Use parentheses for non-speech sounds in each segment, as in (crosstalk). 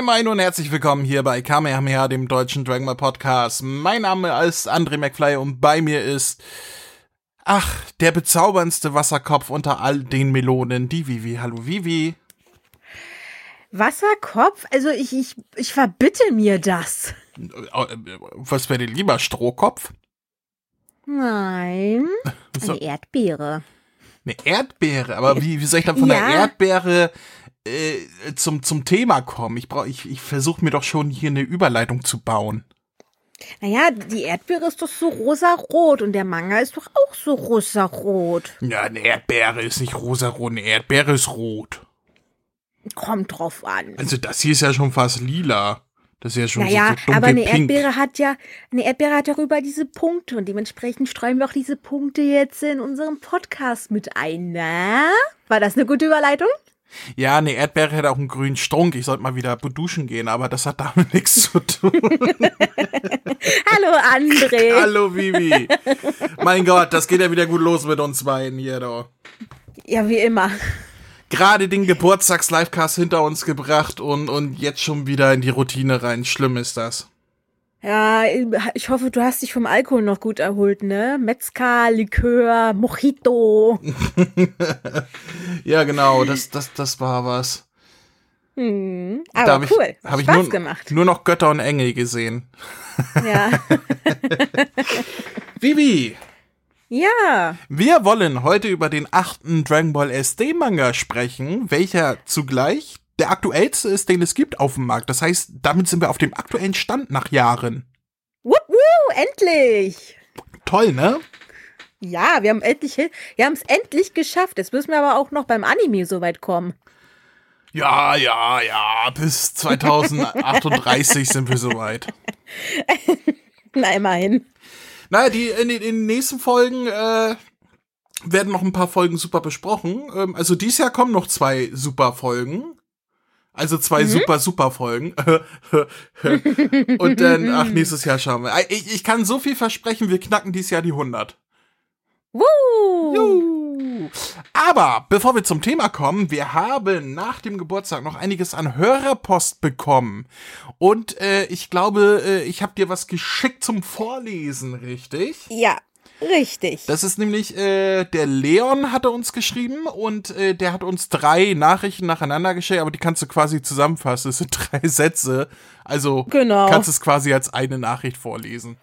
Moin Moin und herzlich willkommen hier bei Kamehameha, dem deutschen Dragon Ball Podcast. Mein Name ist André McFly und bei mir ist, ach, der bezauberndste Wasserkopf unter all den Melonen, die Vivi. Hallo Vivi. Wasserkopf? Also ich, ich, ich verbitte mir das. Was wäre denn lieber, Strohkopf? Nein, (laughs) eine Erdbeere. Eine Erdbeere? Aber wie, wie soll ich dann von Ja. der Erdbeere äh, zum, zum Thema kommen? Ich brauch, ich, ich versuche mir doch schon hier eine Überleitung zu bauen. Naja, die Erdbeere ist doch so rosarot und der Manga ist doch auch so rosarot. Ja, eine Erdbeere ist nicht rosarot, eine Erdbeere ist rot. Kommt drauf an. Also das hier ist ja schon fast lila. Das ist ja schon Naja, so, so aber eine. Erdbeere hat ja, eine Erdbeere hat darüber diese Punkte und dementsprechend streuen wir auch diese Punkte jetzt in unserem Podcast mit ein, na? War das eine gute Überleitung? Ja, eine Erdbeere hätte auch einen grünen Strunk. Ich sollte mal wieder duschen gehen, aber das hat damit (laughs) nichts zu tun. (laughs) Hallo André. (laughs) Hallo Vivi. mein Gott, das geht ja wieder gut los mit uns beiden hier doch. Ja, wie immer. Gerade den Geburtstags-Livecast hinter uns gebracht und, und jetzt schon wieder in die Routine rein. Schlimm ist das. Ja, ich hoffe, du hast dich vom Alkohol noch gut erholt, ne? Metzger, Likör, Mojito. (laughs) Ja, genau, das, das, das war was. Hm, Da aber hab ich, cool. hab ich Spaß nur, gemacht. nur noch Götter und Engel gesehen. Ja. (laughs) Vivi, ja. Wir wollen heute über den achten Dragon Ball SD Manga sprechen, welcher zugleich der aktuellste ist, den es gibt auf dem Markt. Das heißt, damit sind wir auf dem aktuellen Stand nach Jahren. Wupp, wuh, endlich. Toll, ne? Ja, wir haben endlich, wir haben es endlich geschafft. Jetzt müssen wir aber auch noch beim Anime so weit kommen. Ja, ja, ja, bis 2038 sind wir soweit. (laughs) Na, immerhin. Naja, die, in, den- in den nächsten Folgen äh, werden noch ein paar Folgen super besprochen. Ähm, also dieses Jahr kommen noch zwei super Folgen. Also zwei super, super Folgen. (laughs) Und dann, ach, (laughs) nächstes Jahr schauen wir. Ich, ich kann so viel versprechen, wir knacken dieses Jahr die 100. Wuh. Juhu. Aber bevor wir zum Thema kommen, wir haben nach dem Geburtstag noch einiges an Hörerpost bekommen. Und äh, ich glaube, äh, ich habe dir was geschickt zum Vorlesen, richtig? Ja, richtig. Das ist nämlich, äh, der Leon hatte uns geschrieben und äh, der hat uns drei Nachrichten nacheinander geschickt, aber die kannst du quasi zusammenfassen. Das sind (laughs) drei Sätze. Also Genau. kannst es quasi als eine Nachricht vorlesen.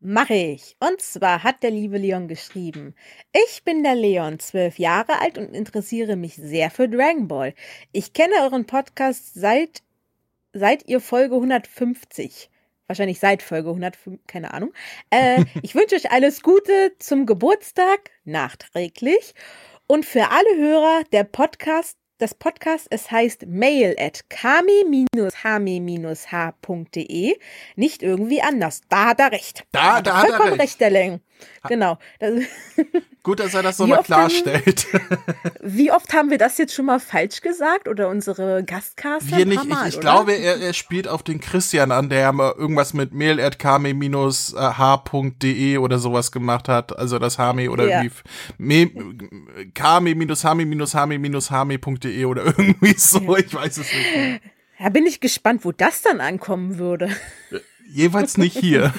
Mache ich. Und zwar hat der liebe Leon geschrieben. Ich bin der Leon, zwölf Jahre alt und interessiere mich sehr für Dragon Ball. Ich kenne euren Podcast seit, seit ihr Folge 150. Wahrscheinlich seit Folge 105, keine Ahnung. Äh, (laughs) ich wünsche euch alles Gute zum Geburtstag, nachträglich. Und für alle Hörer, der Podcast, das Podcast, es heißt mail at kami-hame-h.de. Nicht irgendwie anders. Da hat er recht. Da- da hat er vollkommen recht. recht, der Leng. Genau. (laughs) Gut, dass er das so Wie mal oft haben- klarstellt. (laughs) wie oft haben wir das jetzt schon mal falsch gesagt? Oder unsere Gastcaster? Wir nicht, ich, Mal, ich oder? glaube, er, er spielt auf den Christian an, der mal irgendwas mit mail.kame-h.de oder sowas gemacht hat. Also das Hame oder Ja. kame-hame-hame-hame.de oder irgendwie (laughs) so, ich weiß es nicht. mehr. Da bin ich gespannt, wo das dann ankommen würde. Jeweils nicht hier.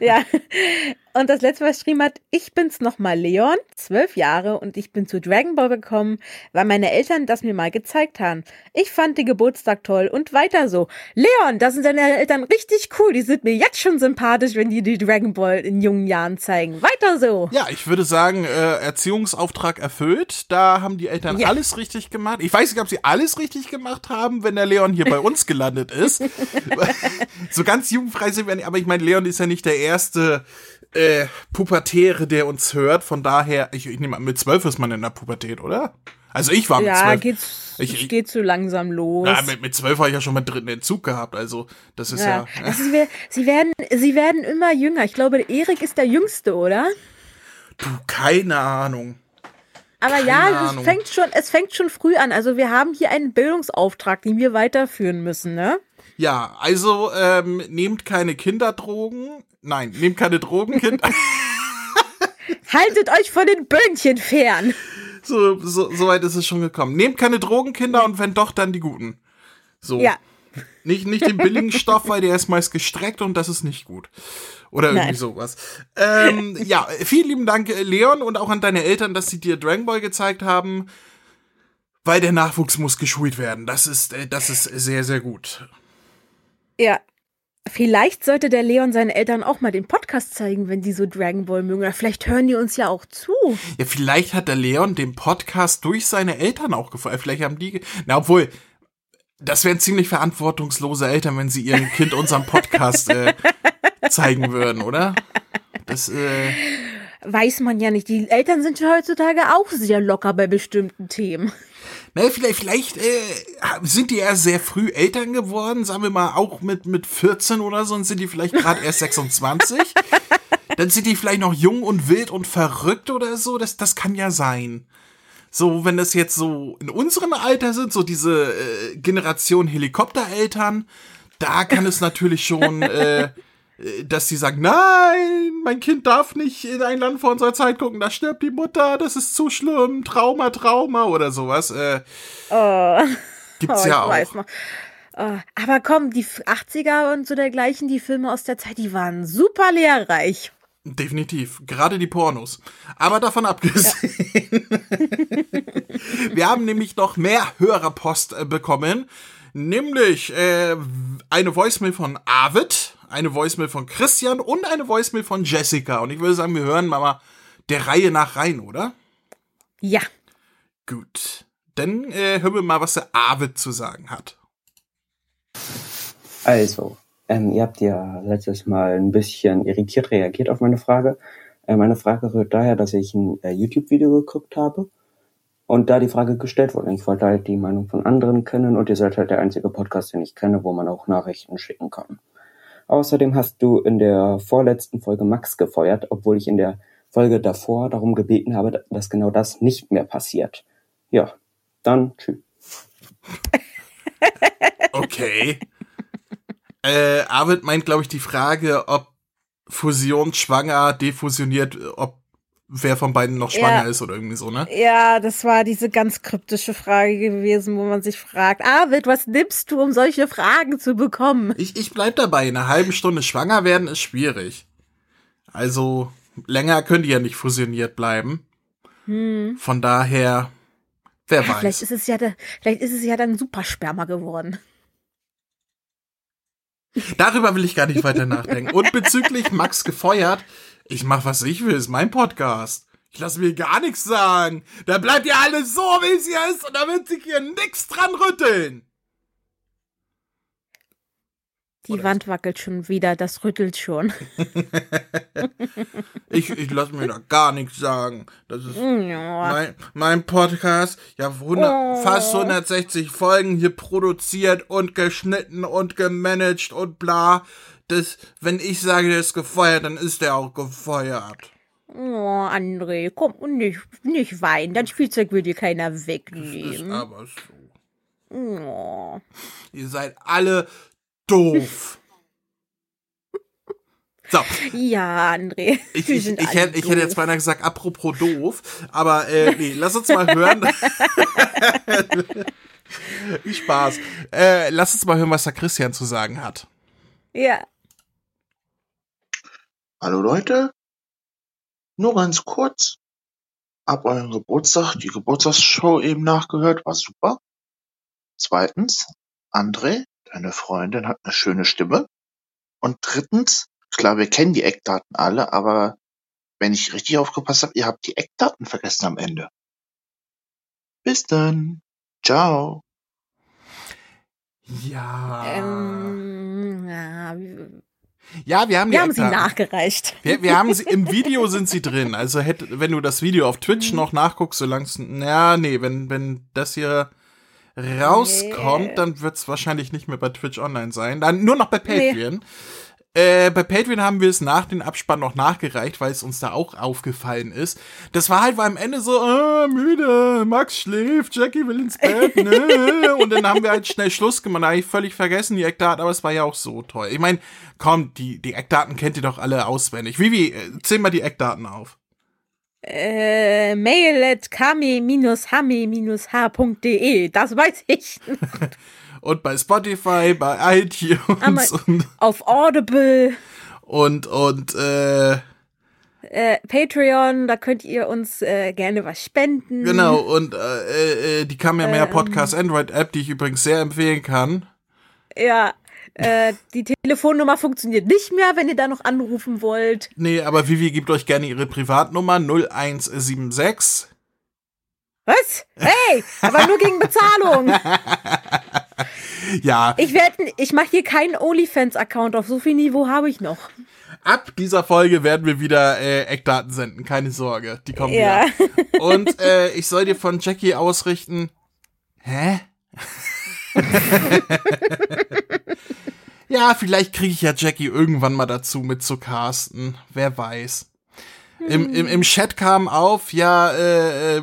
ja. Und das letzte, was geschrieben hat, ich bin's nochmal Leon, zwölf Jahre und ich bin zu Dragon Ball gekommen, weil meine Eltern das mir mal gezeigt haben. Ich fand den Geburtstag toll und weiter so. Leon, das sind deine Eltern richtig cool. Die sind mir jetzt schon sympathisch, wenn die die Dragon Ball in jungen Jahren zeigen. Weiter so. Ja, ich würde sagen, äh, Erziehungsauftrag erfüllt. Da haben die Eltern Ja. alles richtig gemacht. Ich weiß nicht, ob sie alles richtig gemacht haben, wenn der Leon hier bei uns (laughs) gelandet ist. (laughs) so ganz jugendfrei sind wir nicht, aber ich meine, Leon ist ja nicht der erste äh, Pubertäre, der uns hört. Von daher, ich, ich nehme an, mit zwölf ist man in der Pubertät, oder? Also ich war mit Ja, zwölf. geht's, Ich- ich- geht so langsam los. Na, mit, mit zwölf habe ich ja schon mal dritten Entzug gehabt. Also das ist ja. ja. Also sie, sie, werden, sie werden immer jünger. Ich glaube, Erik ist der Jüngste, oder? du, keine Ahnung. Aber Keine ja, Ahnung. es fängt, schon, es fängt schon früh an. Also wir haben hier einen Bildungsauftrag, den wir weiterführen müssen, ne? Ja, also ähm, nehmt keine Kinderdrogen. Nein, nehmt keine Drogen, Kind. (laughs) (laughs) Haltet euch von den Böhnchen fern. so, so, so weit ist es schon gekommen. Nehmt keine Drogen, Kinder, und wenn doch, dann die guten. So. Ja. Nicht, nicht den billigen Stoff, weil der ist meist gestreckt und das ist nicht gut. Oder irgendwie Nein. sowas. Ähm, ja, vielen lieben Dank, äh, Leon, und auch an deine Eltern, dass sie dir Dragon Ball gezeigt haben. Weil der Nachwuchs muss geschult werden. Das ist, äh, das ist sehr, sehr gut. Ja. Vielleicht sollte der Leon seinen Eltern auch mal den Podcast zeigen, wenn die so Dragon Ball mögen. Oder vielleicht hören die uns ja auch zu. Ja, vielleicht hat der Leon den Podcast durch seine Eltern auch gefallen. Vielleicht haben die. Na, obwohl, das wären ziemlich verantwortungslose Eltern, wenn sie ihrem Kind unseren Podcast äh, (laughs) zeigen würden, oder? Das, äh, Weiß man ja nicht. Die Eltern sind ja heutzutage auch sehr locker bei bestimmten Themen. Naja, vielleicht, vielleicht äh, sind die ja sehr früh Eltern geworden, sagen wir mal auch mit, mit 14 oder so, und sind die vielleicht gerade erst 26. (laughs) Dann sind die vielleicht noch jung und wild und verrückt oder so. Das, das kann ja sein. So, wenn das jetzt so in unserem Alter sind, so diese äh, Generation Helikoptereltern, da kann es natürlich schon, äh, (laughs) dass sie sagen, nein, mein Kind darf nicht in ein Land vor unserer Zeit gucken, da stirbt die Mutter, das ist zu schlimm, Trauma, Trauma oder sowas. Äh, Oh, gibt's oh, ja auch. Oh, aber komm, die 80er und so dergleichen, die Filme aus der Zeit, die waren super lehrreich. Definitiv. Gerade die Pornos. Aber davon abgesehen. (laughs) Wir haben nämlich noch mehr Hörerpost äh, bekommen. Nämlich äh, eine Voicemail von Arvid, eine Voicemail von Christian und eine Voicemail von Jessica. Und ich würde sagen, wir hören mal der Reihe nach rein, oder? Ja. Gut. Dann äh, hören wir mal, was der Arvid zu sagen hat. Also, ähm, ihr habt ja letztes Mal ein bisschen irritiert reagiert auf meine Frage. Äh, meine Frage rührt daher, dass ich ein äh, YouTube-Video geguckt habe und da die Frage gestellt wurde. Ich wollte halt die Meinung von anderen kennen und ihr seid halt der einzige Podcast, den ich kenne, wo man auch Nachrichten schicken kann. Außerdem hast du in der vorletzten Folge Max gefeuert, obwohl ich in der Folge davor darum gebeten habe, dass genau das nicht mehr passiert. Ja, dann tschüss. (laughs) Okay. äh, Arvid meint, glaube ich, die Frage, ob Fusion schwanger, defusioniert, ob wer von beiden noch schwanger Ja. ist oder irgendwie so, ne? Ja, das war diese ganz kryptische Frage gewesen, wo man sich fragt, Arvid, was nimmst du, um solche Fragen zu bekommen? Ich, ich bleib dabei, in einer halben Stunde schwanger werden ist schwierig. Also, länger können die ja nicht fusioniert bleiben. Hm. Von daher, wer Ja, vielleicht weiß. ist es ja, da- vielleicht ist es ja dann Supersperma geworden. Darüber will ich gar nicht weiter nachdenken. Und bezüglich (laughs) Max gefeuert, ich mach, was ich will, ist mein Podcast. Ich lasse mir gar nichts sagen. Da bleibt ja alles so, wie es hier ist, und da wird sich hier nix dran rütteln. Die Oder- Wand wackelt schon wieder, das rüttelt schon. (laughs) Ich, ich lasse mir da gar nichts sagen. Das ist Ja. mein, mein Podcast. Ja, 100, Oh. fast 160 Folgen hier produziert und geschnitten und gemanagt und bla. Das, wenn ich sage, der ist gefeuert, dann ist der auch gefeuert. Oh, André, komm und nicht, nicht weinen. Dein Spielzeug will dir keiner Ist wegnehmen. aber so. Oh. Ihr seid alle doof. So, Ja, André. ich, ich, ich, alle hätte, ich hätte jetzt beinahe gesagt, apropos doof, aber äh, nee, lass uns mal hören. (laughs) Spaß. Äh, lass uns mal hören, was der Christian zu sagen hat. Ja. Hallo Leute, nur ganz kurz. Ab eurem Geburtstag die Geburtstagsshow eben nachgehört, war super. Zweitens, André, deine Freundin hat eine schöne Stimme. Und drittens, klar, wir kennen die Eckdaten alle, aber wenn ich richtig aufgepasst habe, ihr habt die Eckdaten vergessen am Ende. Bis dann. Ciao. Ja. Ähm, ja, ja, wir haben die wir haben sie nachgereicht. Wir, wir haben sie, im Video sind sie drin. Also hätte, wenn du das Video auf Twitch Mhm. noch nachguckst, solange es, ja, nee, wenn, wenn das hier rauskommt, Nee. dann wird's wahrscheinlich nicht mehr bei Twitch online sein. Dann nur noch bei Nee. Äh, bei Patreon haben wir es nach dem Abspann noch nachgereicht, weil es uns da auch aufgefallen ist. Das war halt war am Ende so, ah, müde, Max schläft, Jackie will ins Bett, (laughs) ne? Und dann haben wir halt schnell Schluss gemacht. Da hab ich völlig vergessen, die Eckdaten, aber es war ja auch so toll. Ich meine, komm, die, die Eckdaten kennt ihr doch alle auswendig. Vivi, äh, zähl mal die Eckdaten auf. Äh, mail at kame-hame-h.de, das weiß ich. (laughs) und bei Spotify, bei iTunes und, Auf Audible, und, und äh, äh, Patreon, da könnt ihr uns äh, gerne was spenden. genau, und äh, äh, die Kamehameha Podcast Android App, die ich übrigens sehr empfehlen kann. Ja, äh, die Telefonnummer funktioniert nicht mehr, wenn ihr da noch anrufen wollt. Nee, aber Vivi gibt euch gerne ihre Privatnummer 0176. Was? Hey, aber nur gegen Bezahlung. (laughs) (laughs) Ja, Ich werde, ich mache hier keinen OnlyFans-Account auf. So viel Niveau habe ich noch. ab dieser Folge werden wir wieder äh, Eckdaten senden, keine Sorge, die kommen Ja. wieder. (laughs) Und äh, ich soll dir von Jackie ausrichten. Hä? (laughs) ja, vielleicht kriege ich ja Jackie irgendwann mal dazu mit zu casten. Wer weiß. Im, im, Im Chat kam auf, ja, äh, äh,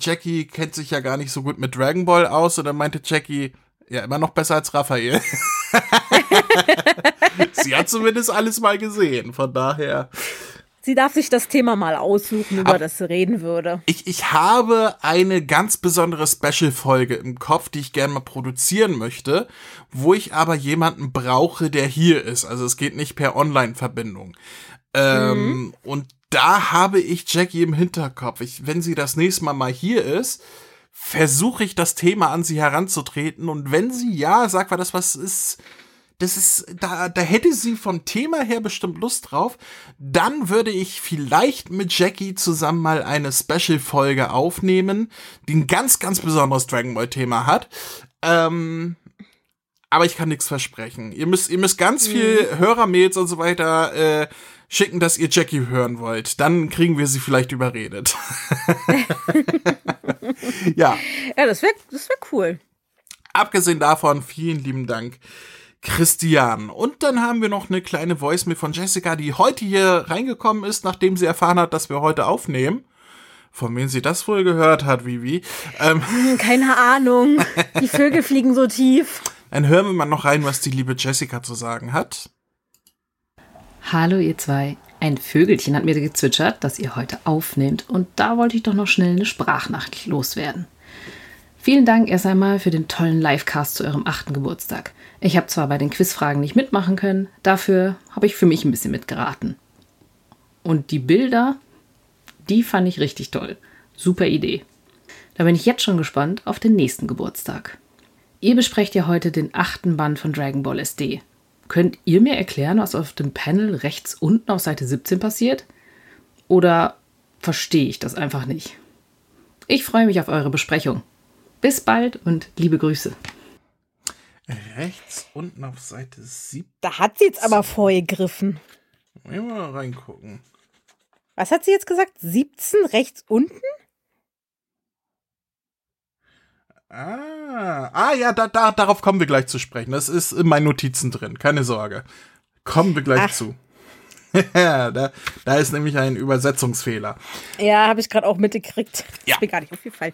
Jackie kennt sich ja gar nicht so gut mit Dragon Ball aus. Und dann meinte Jackie, ja, immer noch besser als Raphael. (laughs) Sie hat zumindest alles mal gesehen, von daher. Sie darf sich das Thema mal aussuchen, über Ab- das sie reden würde. Ich, ich habe eine ganz besondere Special-Folge im Kopf, die ich gerne mal produzieren möchte, wo ich aber jemanden brauche, der hier ist. Also es geht nicht per Online-Verbindung. Ähm, Und da habe ich Jackie im Hinterkopf. Ich, wenn sie das nächste Mal mal hier ist, versuche ich das Thema an sie heranzutreten. Und wenn sie ja sagt, weil das was ist, das ist, da, da hätte sie vom Thema her bestimmt Lust drauf. Dann würde ich vielleicht mit Jackie zusammen mal eine Special-Folge aufnehmen, die ein ganz, ganz besonderes Dragon Ball-Thema hat. Ähm, aber ich kann nichts versprechen. Ihr müsst, ihr müsst ganz viel Hörermails und so weiter äh, schicken, dass ihr Jackie hören wollt. Dann kriegen wir sie vielleicht überredet. (laughs) (laughs) (laughs) ja. Ja, das wäre das wär cool. Abgesehen davon, vielen lieben Dank, Christian. Und dann haben wir noch eine kleine Voicemail von Jessica, die heute hier reingekommen ist, nachdem sie erfahren hat, dass wir heute aufnehmen. Von wem sie das wohl gehört hat, Vivi. Ähm, Hm, Keine Ahnung. (laughs) Die Vögel fliegen so tief. dann hören wir mal noch rein, was die liebe Jessica zu sagen hat. Hallo ihr zwei. Ein Vögelchen hat mir gezwitschert, dass ihr heute aufnehmt und da wollte ich doch noch schnell eine Sprachnachricht loswerden. Vielen Dank erst einmal für den tollen Livecast zu eurem achten Geburtstag. Ich habe zwar bei den Quizfragen nicht mitmachen können, dafür habe ich für mich ein bisschen mitgeraten. Und die Bilder, die fand ich richtig toll. Super Idee. Da bin ich jetzt schon gespannt auf den nächsten Geburtstag. Ihr besprecht ja heute den achten Band von Dragon Ball SD. Könnt ihr mir erklären, was auf dem Panel rechts unten auf Seite 17 passiert? Oder verstehe ich das einfach nicht? Ich freue mich auf eure Besprechung. Bis bald und liebe Grüße. Rechts unten auf Seite 7. Da hat sie jetzt aber vorgegriffen. Mal reingucken. Was hat sie jetzt gesagt? 17 rechts unten? Ah, ah ja, da, da, darauf kommen wir gleich zu sprechen. Das ist in meinen Notizen drin, keine Sorge. Kommen wir gleich Ach. zu. (laughs) da, da ist nämlich ein Übersetzungsfehler. Ja, habe ich gerade auch mitgekriegt. Ja. Ist mir gar nicht aufgefallen.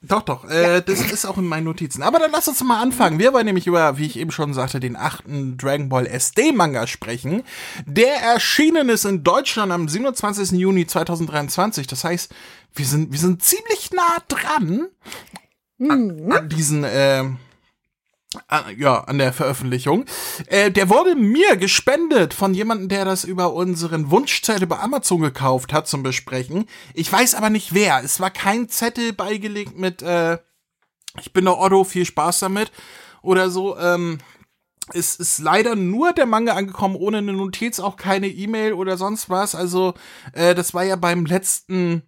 Doch, doch, äh, das ist auch in meinen Notizen. Aber dann lass uns mal anfangen. Wir wollen nämlich über, wie ich eben schon sagte, den achten Dragon Ball SD-Manga sprechen, der erschienen ist in Deutschland am 27. Juni 2023. Das heißt, wir sind, wir sind ziemlich nah dran an, an diesen, äh, an, ja, an der Veröffentlichung. Äh, der wurde mir gespendet von jemandem, der das über unseren Wunschzettel bei Amazon gekauft hat zum Besprechen. Ich weiß aber nicht wer. Es war kein Zettel beigelegt mit, äh, ich bin der Otto, viel Spaß damit oder so. Ähm, es ist leider nur der Manga angekommen, ohne eine Notiz, auch keine E-Mail oder sonst was. Also, äh, das war ja beim letzten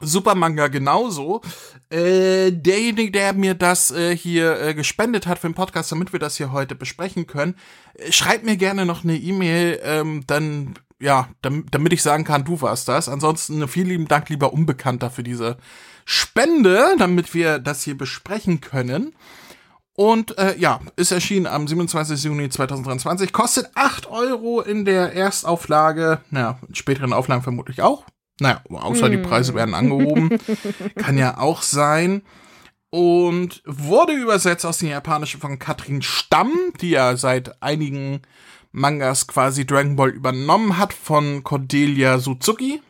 Supermanga genauso. Äh, derjenige, der mir das äh, hier äh, gespendet hat für den Podcast, damit wir das hier heute besprechen können, äh, schreibt mir gerne noch eine E-Mail, ähm, dann ja, damit, damit ich sagen kann, du warst das. Ansonsten vielen lieben Dank, lieber Unbekannter, für diese Spende, damit wir das hier besprechen können. Und äh, ja, ist erschienen am 27. Juni 2023. Kostet 8 Euro in der Erstauflage. Naja, in späteren Auflagen vermutlich auch. Naja, außer die Preise werden angehoben. (laughs) Kann ja auch sein. Und wurde übersetzt aus dem Japanischen von Katrin Stamm, die ja seit einigen Mangas quasi Dragon Ball übernommen hat, von Cordelia Suzuki.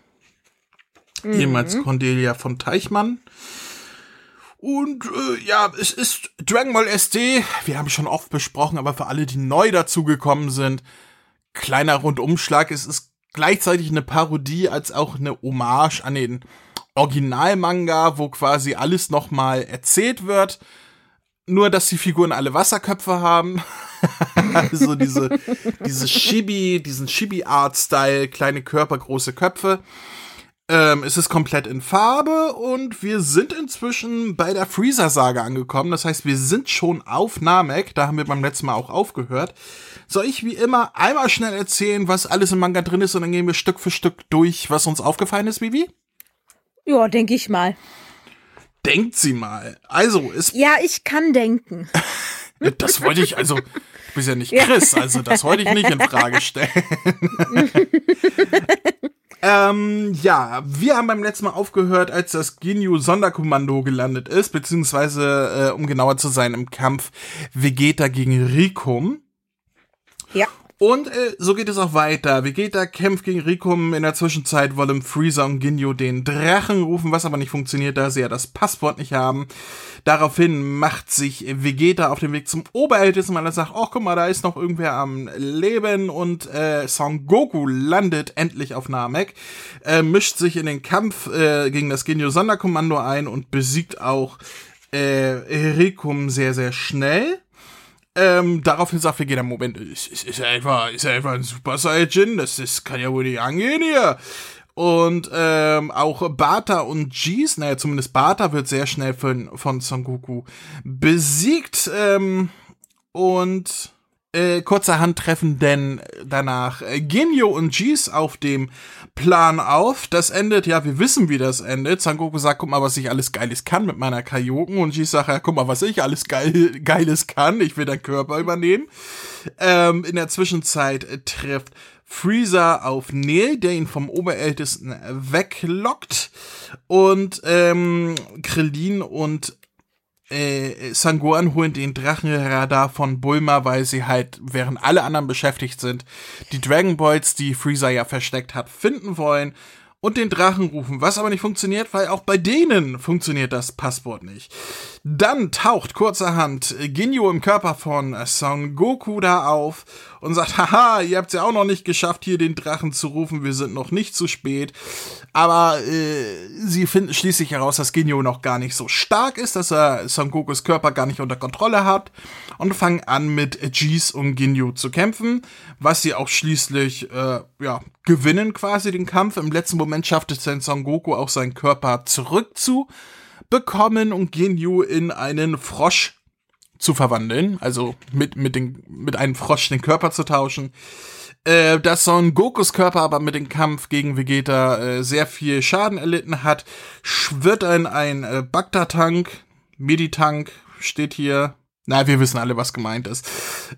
Ehemals Cordelia von Teichmann. Und äh, ja, es ist Dragon Ball SD. Wir haben schon oft besprochen, aber für alle, die neu dazugekommen sind, kleiner Rundumschlag. Es ist gleichzeitig eine Parodie als auch eine Hommage an den Originalmanga, wo quasi alles nochmal erzählt wird. Nur, dass die Figuren alle Wasserköpfe haben. (laughs) also diese, diese Chibi, diesen Chibi-Art-Style, kleine Körper, große Köpfe. Ähm, es ist komplett in Farbe und wir sind inzwischen bei der Freezer-Sage angekommen. Das heißt, wir sind schon auf Namek. Da haben wir beim letzten Mal auch aufgehört. Soll ich wie immer einmal schnell erzählen, was alles im Manga drin ist und dann gehen wir Stück für Stück durch, was uns aufgefallen ist, Bibi? Ja, denke ich mal. Denkt sie mal. Also, es. Ja, ich kann denken. (laughs) das wollte ich, also, du bist ja nicht Chris, also das wollte ich nicht in Frage stellen. (laughs) Ähm, ja, wir haben beim letzten Mal aufgehört, als das Ginyu Sonderkommando gelandet ist, beziehungsweise, äh, um genauer zu sein, im Kampf Vegeta gegen Rikum. Ja. Und äh, so geht es auch weiter. Vegeta kämpft gegen Rikum. In der Zwischenzeit wollen Freezer und Ginyu den Drachen rufen, was aber nicht funktioniert, da sie ja das Passwort nicht haben. Daraufhin macht sich Vegeta auf den Weg zum Oberältesten, weil er sagt, oh, guck mal, da ist noch irgendwer am Leben und äh, Son Goku landet endlich auf Namek, äh, mischt sich in den Kampf äh, gegen das Ginyu Sonderkommando ein und besiegt auch äh, Rikum sehr, sehr schnell. Ähm, daraufhin sagt Vegeta, Moment, ist, ist, ist er einfach, ist er einfach ein Super Saiyajin? Das, das kann ja wohl nicht angehen hier. Und ähm, auch Bata und Jeez, naja, zumindest Bata wird sehr schnell von, von Son Goku besiegt. Ähm, und äh, kurzerhand treffen denn danach äh, Genyo und Jeez auf dem Plan auf. Das endet, ja, wir wissen, wie das endet. Sangoku sagt, guck mal, was ich alles Geiles kann mit meiner Kajoken. Und Jeez sagt, ja, guck mal, was ich alles Geil, Geiles kann. Ich will deinen Körper übernehmen. Ähm, in der Zwischenzeit trifft Freezer auf Neil, der ihn vom Oberältesten weglockt. Und ähm, Krillin und äh, Sangoan holen den Drachenradar von Bulma, weil sie halt, während alle anderen beschäftigt sind, die Dragon Balls, die Freezer ja versteckt hat, finden wollen und den Drachen rufen, was aber nicht funktioniert, weil auch bei denen funktioniert das Passwort nicht. Dann taucht kurzerhand Ginyu im Körper von Son Goku da auf und sagt, (laughs) haha, ihr habt es ja auch noch nicht geschafft, hier den Drachen zu rufen, wir sind noch nicht zu spät. Aber äh, sie finden schließlich heraus, dass Ginyu noch gar nicht so stark ist, dass er Son Gokus Körper gar nicht unter Kontrolle hat und fangen an mit Jeez und Ginyu zu kämpfen, was sie auch schließlich äh, ja, gewinnen quasi den Kampf. Im letzten Moment schafft es dann Son Goku auch seinen Körper zurückzubekommen und Ginyu in einen Frosch zu verwandeln, also mit, mit, den, mit einem Frosch den Körper zu tauschen. Äh, dass Son Gokus Körper aber mit dem Kampf gegen Vegeta äh, sehr viel Schaden erlitten hat, wird in ein äh, Bagdad-Tank, Meditank, steht hier, na, wir wissen alle, was gemeint ist,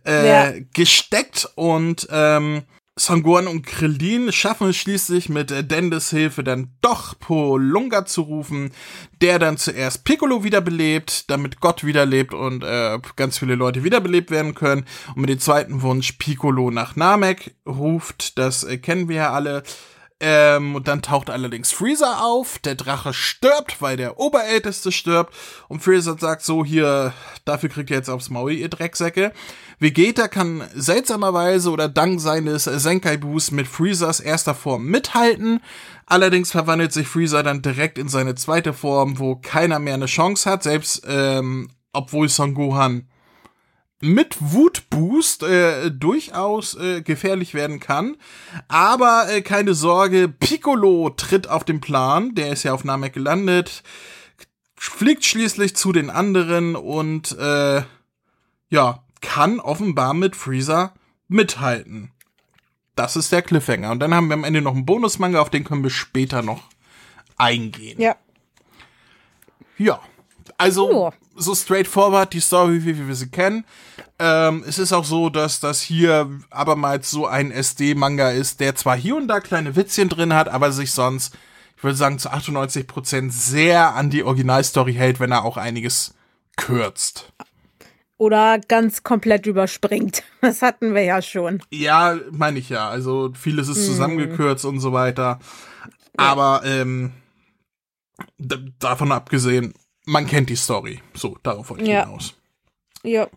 äh, ja. gesteckt und ähm, Songoan und Krillin schaffen es schließlich mit Dendes Hilfe dann doch Polunga zu rufen, der dann zuerst Piccolo wiederbelebt, damit Gott wiederlebt und äh, ganz viele Leute wiederbelebt werden können. Und mit dem zweiten Wunsch Piccolo nach Namek ruft, das äh, kennen wir ja alle. Ähm, und dann taucht allerdings Freezer auf, der Drache stirbt, weil der Oberälteste stirbt. Und Freezer sagt so, hier, dafür kriegt ihr jetzt aufs Maul, ihr Drecksäcke. Vegeta kann seltsamerweise oder dank seines Senkai-Boos mit Freezers erster Form mithalten. Allerdings verwandelt sich Freezer dann direkt in seine zweite Form, wo keiner mehr eine Chance hat, selbst ähm, obwohl Son Gohan mit Wutboost äh, durchaus äh, gefährlich werden kann. Aber äh, keine Sorge, Piccolo tritt auf den Plan, der ist ja auf Namek gelandet, fliegt schließlich zu den anderen und äh, ja, kann offenbar mit Freezer mithalten. Das ist der Cliffhanger. Und dann haben wir am Ende noch einen Bonusmanga, auf den können wir später noch eingehen. Ja. Ja. Also, oh. So straightforward die Story, wie wir sie kennen. Ähm, es ist auch so, dass das hier abermals so ein SD-Manga ist, der zwar hier und da kleine Witzchen drin hat, aber sich sonst, ich würde sagen, zu 98% sehr an die Originalstory hält, wenn er auch einiges kürzt. Oder ganz komplett überspringt. (laughs) Das hatten wir ja schon. Ja, meine ich ja. Also vieles ist hm. zusammengekürzt mm. und so weiter. Aber ähm, davon abgesehen, man kennt die Story. So, darauf wollte ich Ja. hinaus. Ja.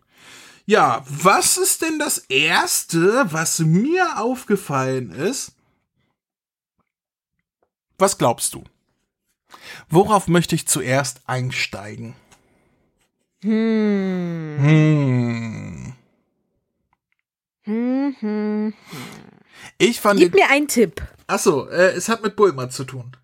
Ja, was ist denn das Erste, was mir aufgefallen ist? Was glaubst du? Worauf möchte ich zuerst einsteigen? Hm. Hm. Hm, hm. Ich fand Gib mir einen Tipp. Achso, äh, es hat mit Bulma zu tun.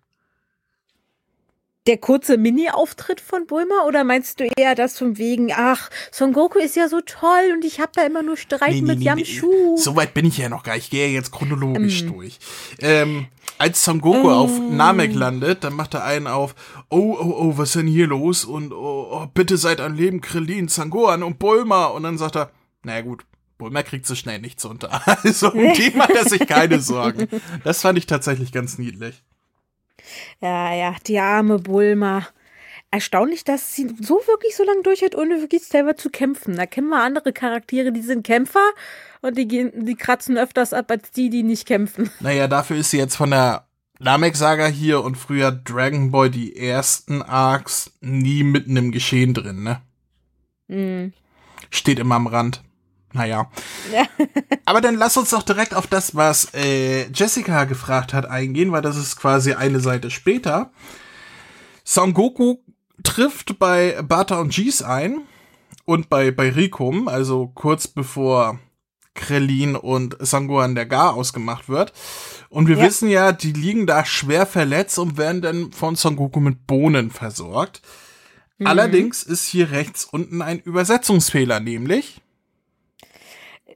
Der kurze Mini-Auftritt von Bulma oder meinst du eher das von wegen, ach, Son Goku ist ja so toll und ich habe da immer nur Streit mit Yamchu. So weit bin ich ja noch gar nicht. Ich gehe ja jetzt chronologisch durch. Ähm, als Son Goku auf Namek landet, dann macht er einen auf, oh, oh, oh, was ist denn hier los? Und oh, oh bitte seid am Leben, Krillin, Sangohan und Bulma. Und dann sagt er, naja gut, Bulma kriegt so schnell nichts unter. (laughs) Also um die macht er sich keine Sorgen. Das fand ich tatsächlich ganz niedlich. Ja, ja, die arme Bulma. Erstaunlich, dass sie so wirklich so lange durchhält, ohne wirklich selber zu kämpfen. Da kennen wir andere Charaktere, die sind Kämpfer und die, gehen, die kratzen öfters ab als die, die nicht kämpfen. (laughs) Naja, dafür ist sie jetzt von der Namek-Saga hier und früher Dragon Ball die ersten Arcs nie mitten im Geschehen drin, ne? Hm. Steht immer am Rand. Naja. Ja. (laughs) Aber dann lass uns doch direkt auf das, was äh, Jessica gefragt hat, eingehen, weil das ist quasi eine Seite später. Son Goku trifft bei Bata und Jeez ein und bei, bei Rikum, also kurz bevor Krillin und Sangohan der Gar ausgemacht wird. Und wir Ja. wissen ja, die liegen da schwer verletzt und werden dann von Son Goku mit Bohnen versorgt. Allerdings ist hier rechts unten ein Übersetzungsfehler, nämlich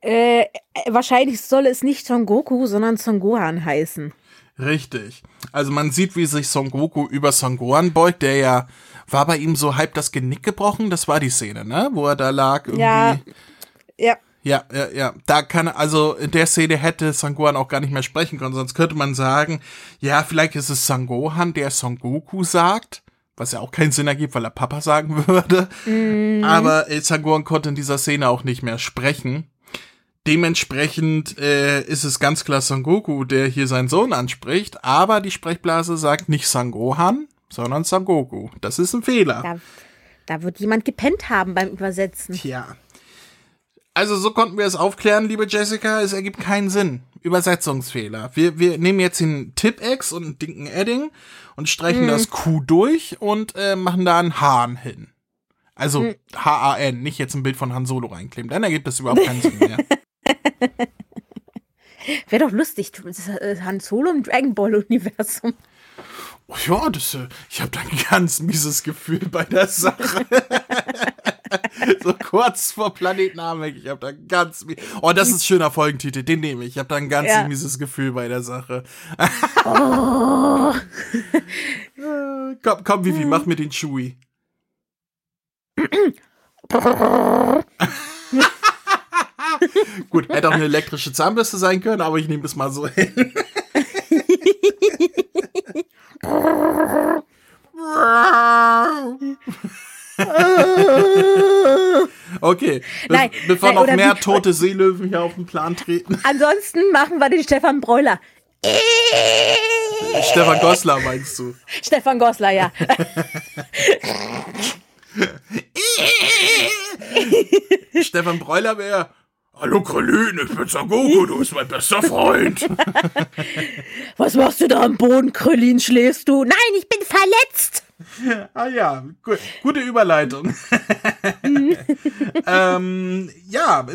Äh, wahrscheinlich soll es nicht Son Goku, sondern Son Gohan heißen. Richtig. Also man sieht, wie sich Son Goku über Son Gohan beugt, der ja war bei ihm so halb das Genick gebrochen. Das war die Szene, ne? Wo er da lag irgendwie. Ja. Ja. Ja, ja, ja. Da kann also in der Szene hätte Son Gohan auch gar nicht mehr sprechen können, sonst könnte man sagen, ja, vielleicht ist es Son Gohan, der Son Goku sagt, was ja auch keinen Sinn ergibt, weil er Papa sagen (laughs) würde. Aber äh, Son Gohan konnte in dieser Szene auch nicht mehr sprechen. Dementsprechend äh, ist es ganz klar Son Goku, der hier seinen Sohn anspricht, aber die Sprechblase sagt nicht Son Gohan, sondern Son Goku. Das ist ein Fehler. Da, da wird jemand gepennt haben beim Übersetzen. Tja. Also so konnten wir es aufklären, liebe Jessica. Es ergibt keinen Sinn. Übersetzungsfehler. Wir, wir nehmen jetzt den Tipp-X und einen dicken Edding und streichen das Q durch und äh, machen da einen Hahn hin. Also H-A-N, nicht jetzt ein Bild von Han Solo reinkleben. Dann ergibt das überhaupt keinen Sinn mehr. (laughs) (laughs) Wäre doch lustig, äh, Han Solo im Dragon Ball Universum. Oh ja, das, äh, ich habe da ein ganz mieses Gefühl bei der Sache. (laughs) so kurz vor Planet Namek, ich habe da ein ganz mies Oh, das ist ein schöner Folgentitel, den nehme ich. Ich habe da ein ganz Ja. mieses Gefühl bei der Sache. Oh. (laughs) Komm, komm, Vivi, mach mir den Chewie. (laughs) Gut, hätte auch eine elektrische Zahnbürste sein können, aber ich nehme das mal so hin. (laughs) Okay, Nein, bevor nein, noch mehr wie- tote Seelöwen hier auf den Plan treten. Ansonsten machen wir den Stefan Breuler. Stefan Goslar meinst du? Stefan Goslar, ja. (laughs) Stefan Breuler wäre. Hallo Krillin, ich bin Son Goku, du bist mein bester Freund. (laughs) Was machst du da am Boden, Krillin? Schläfst du? Nein, ich bin verletzt. (laughs) ah ja, gu gute Überleitung. (laughs) ähm, ja,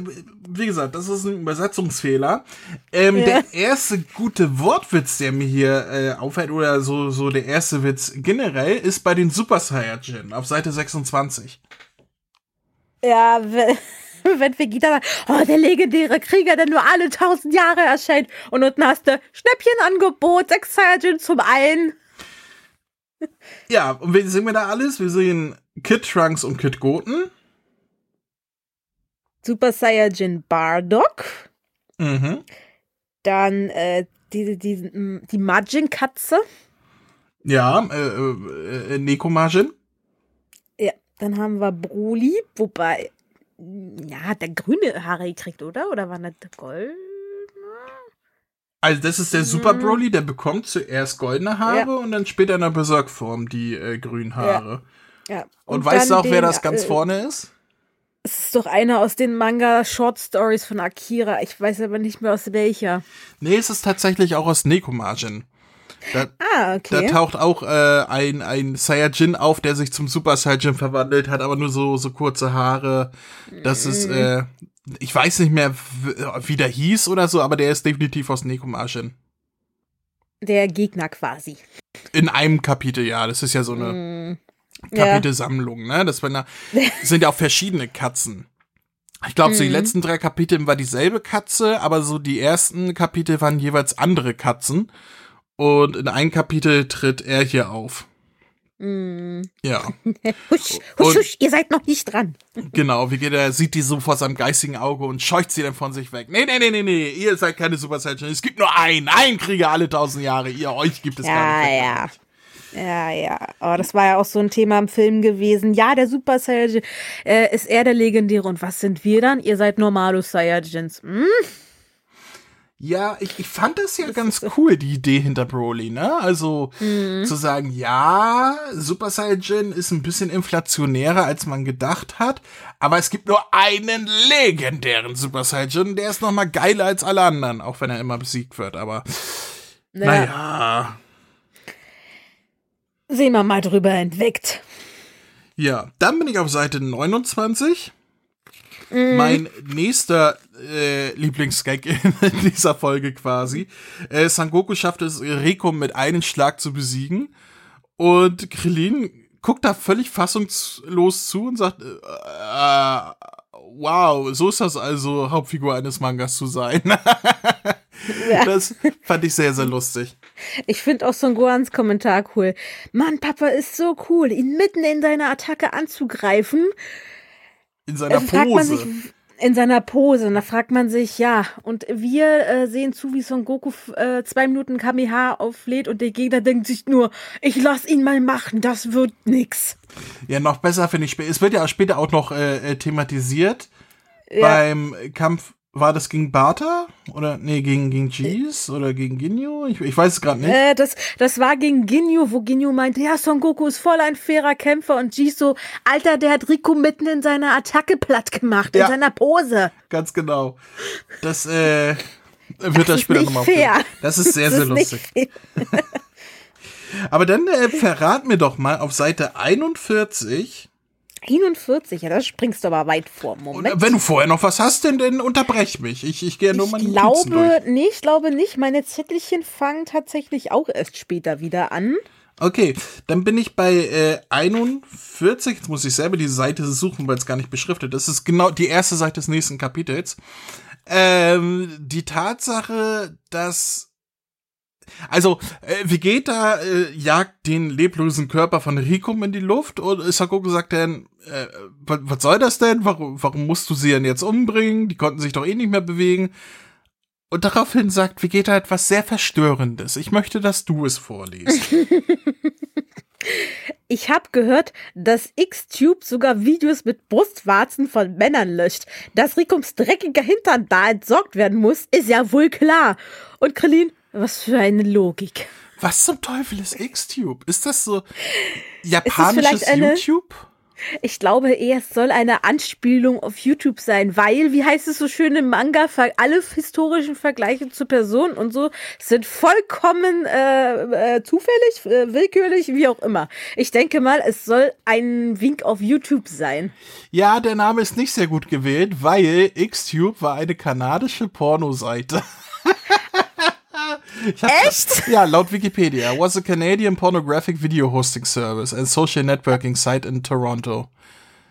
wie gesagt, das ist ein Übersetzungsfehler. Ähm, Ja. Der erste gute Wortwitz, der mir hier äh, auffällt, oder so, so der erste Witz generell, ist bei den Super Saiyajin auf Seite 26. Ja, (laughs) wenn, Vegeta sagt, oh, der legendäre Krieger, der nur alle tausend Jahre erscheint. Und unten hast du Schnäppchenangebot, sechs Saiyajin zum einen. (laughs) Ja, und wen sehen wir da alles? Wir sehen Kid Trunks und Kid Goten. Super Saiyajin Bardock. Mhm. Dann äh, die, die, die Majin-Katze. Ja, äh, äh, äh, Nekomajin. Ja, dann haben wir Broly, wobei, ja, der grüne Haare gekriegt, oder? Oder war das Gold? Also das ist der Super Broly, der bekommt zuerst goldene Haare Ja. und dann später in der Berserk-Form die äh, grünen Haare. Ja. Und, weißt du auch, wer den, das ganz äh, vorne ist? Es ist doch einer aus den Manga Short Stories von Akira. Ich weiß aber nicht mehr aus welcher. Nee, es ist tatsächlich auch aus Nekomajin. Da, Ah, da okay. taucht auch äh, ein, ein Saiyajin auf, der sich zum Super Saiyajin verwandelt, hat aber nur so, so kurze Haare. Das ist, Mhm. äh, ich weiß nicht mehr, wie der hieß oder so, aber der ist definitiv aus Nekomajin. Der Gegner quasi. In einem Kapitel, ja. Das ist ja so eine Mm. Kapitelsammlung, ne? Das eine, (laughs) sind ja auch verschiedene Katzen. Ich glaube, so die Mhm. letzten drei Kapitel war dieselbe Katze, aber so die ersten Kapitel waren jeweils andere Katzen. Und in einem Kapitel tritt er hier auf. mm. Ja, (laughs) Husch, husch, husch, ihr seid noch nicht dran. genau. Wie geht er, sieht die so vor seinem geistigen Auge und scheucht sie dann von sich weg. Nee, nee, nee, nee, nee. Ihr seid keine Super Saiyan. Es gibt nur einen. Einen Krieger alle tausend Jahre. Ihr, euch gibt es gar Ja, nicht. ja. Ja, ja. Aber das war ja auch so ein Thema im Film gewesen. Ja, der Super Saiyajin äh, ist er der Legendäre. Und was sind wir dann? Ihr seid normale Saiyajins. Hm? Ja, ich, ich fand das ja ganz cool, die Idee hinter Broly, ne? Also Mhm. zu sagen, ja, Super Saiyan ist ein bisschen inflationärer, als man gedacht hat, aber es gibt nur einen legendären Super Saiyan, der ist noch mal geiler als alle anderen, auch wenn er immer besiegt wird, aber Naja, naja. sehen wir mal drüber entweckt. Ja, dann bin ich auf Seite 29. Mhm. Mein nächster äh, Lieblingsgag (laughs) in dieser Folge quasi. Äh, Sangoku schafft es, Rekum mit einem Schlag zu besiegen. Und Krillin guckt da völlig fassungslos zu und sagt, äh, äh, wow, so ist das also, Hauptfigur eines Mangas zu sein. (laughs) Das fand ich sehr, sehr lustig. Ich finde auch Son Gohans Kommentar cool. Mann, Papa ist so cool, ihn mitten in seiner Attacke anzugreifen. In seiner fragt man sich Pose. in seiner Pose, und da fragt man sich, ja, und wir äh, sehen zu, wie Son Goku äh, zwei Minuten Kameha auflädt und der Gegner denkt sich nur, ich lass ihn mal machen, das wird nix. Ja, noch besser finde ich, es wird ja später auch noch äh, äh, thematisiert. Ja. Beim Kampf, war das gegen Bata? Oder, nee, gegen, gegen Jeez? Oder gegen Ginyu? Ich, ich weiß es gerade nicht. Äh, das, das war gegen Ginyu, wo Ginyu meinte, ja, Son Goku ist voll ein fairer Kämpfer und Ji so, Alter, der hat Rico mitten in seiner Attacke platt gemacht, Ja. in seiner Pose. Ganz genau. Das, äh, wird da ist später nochmal fair. Das ist sehr, Das sehr ist lustig. (laughs) Aber dann äh, verrat mir doch mal auf Seite 41, 41, ja, das springst du aber weit vor. und, Moment. äh, wenn du vorher noch was hast, dann, dann unterbrech mich. Ich, ich gehe nur mal Ich glaube, durch. nee, ich glaube nicht. Meine Zettelchen fangen tatsächlich auch erst später wieder an. Okay, dann bin ich bei äh, 41. Jetzt muss ich selber die Seite suchen, weil es gar nicht beschriftet ist. Das ist genau die erste Seite des nächsten Kapitels. Ähm, die Tatsache, dass also äh, Vegeta äh, jagt den leblosen Körper von Rikum in die Luft und Sakoku sagt dann, äh, was, was soll das denn? Warum, warum musst du sie denn jetzt umbringen? Die konnten sich doch eh nicht mehr bewegen. Und daraufhin sagt Vegeta etwas sehr Verstörendes. Ich möchte, dass du es vorliest. (laughs) Ich habe gehört, dass X-Tube sogar Videos mit Brustwarzen von Männern löscht. Dass Rikums dreckiger Hintern da entsorgt werden muss, ist ja wohl klar. Und Krillin, was für eine Logik. Was zum Teufel ist X-Tube? Ist das so (laughs) japanisches vielleicht eine- YouTube? Ich glaube eher, es soll eine Anspielung auf YouTube sein, weil, wie heißt es so schön im Manga, alle historischen Vergleiche zu Personen und so sind vollkommen äh, äh, zufällig, äh, willkürlich, wie auch immer. Ich denke mal, es soll ein Wink auf YouTube sein. Ja, der Name ist nicht sehr gut gewählt, weil Xtube war eine kanadische Pornoseite. (laughs) Echt? (laughs) Ja, laut Wikipedia. Was a Canadian pornographic video hosting service and social networking site in Toronto.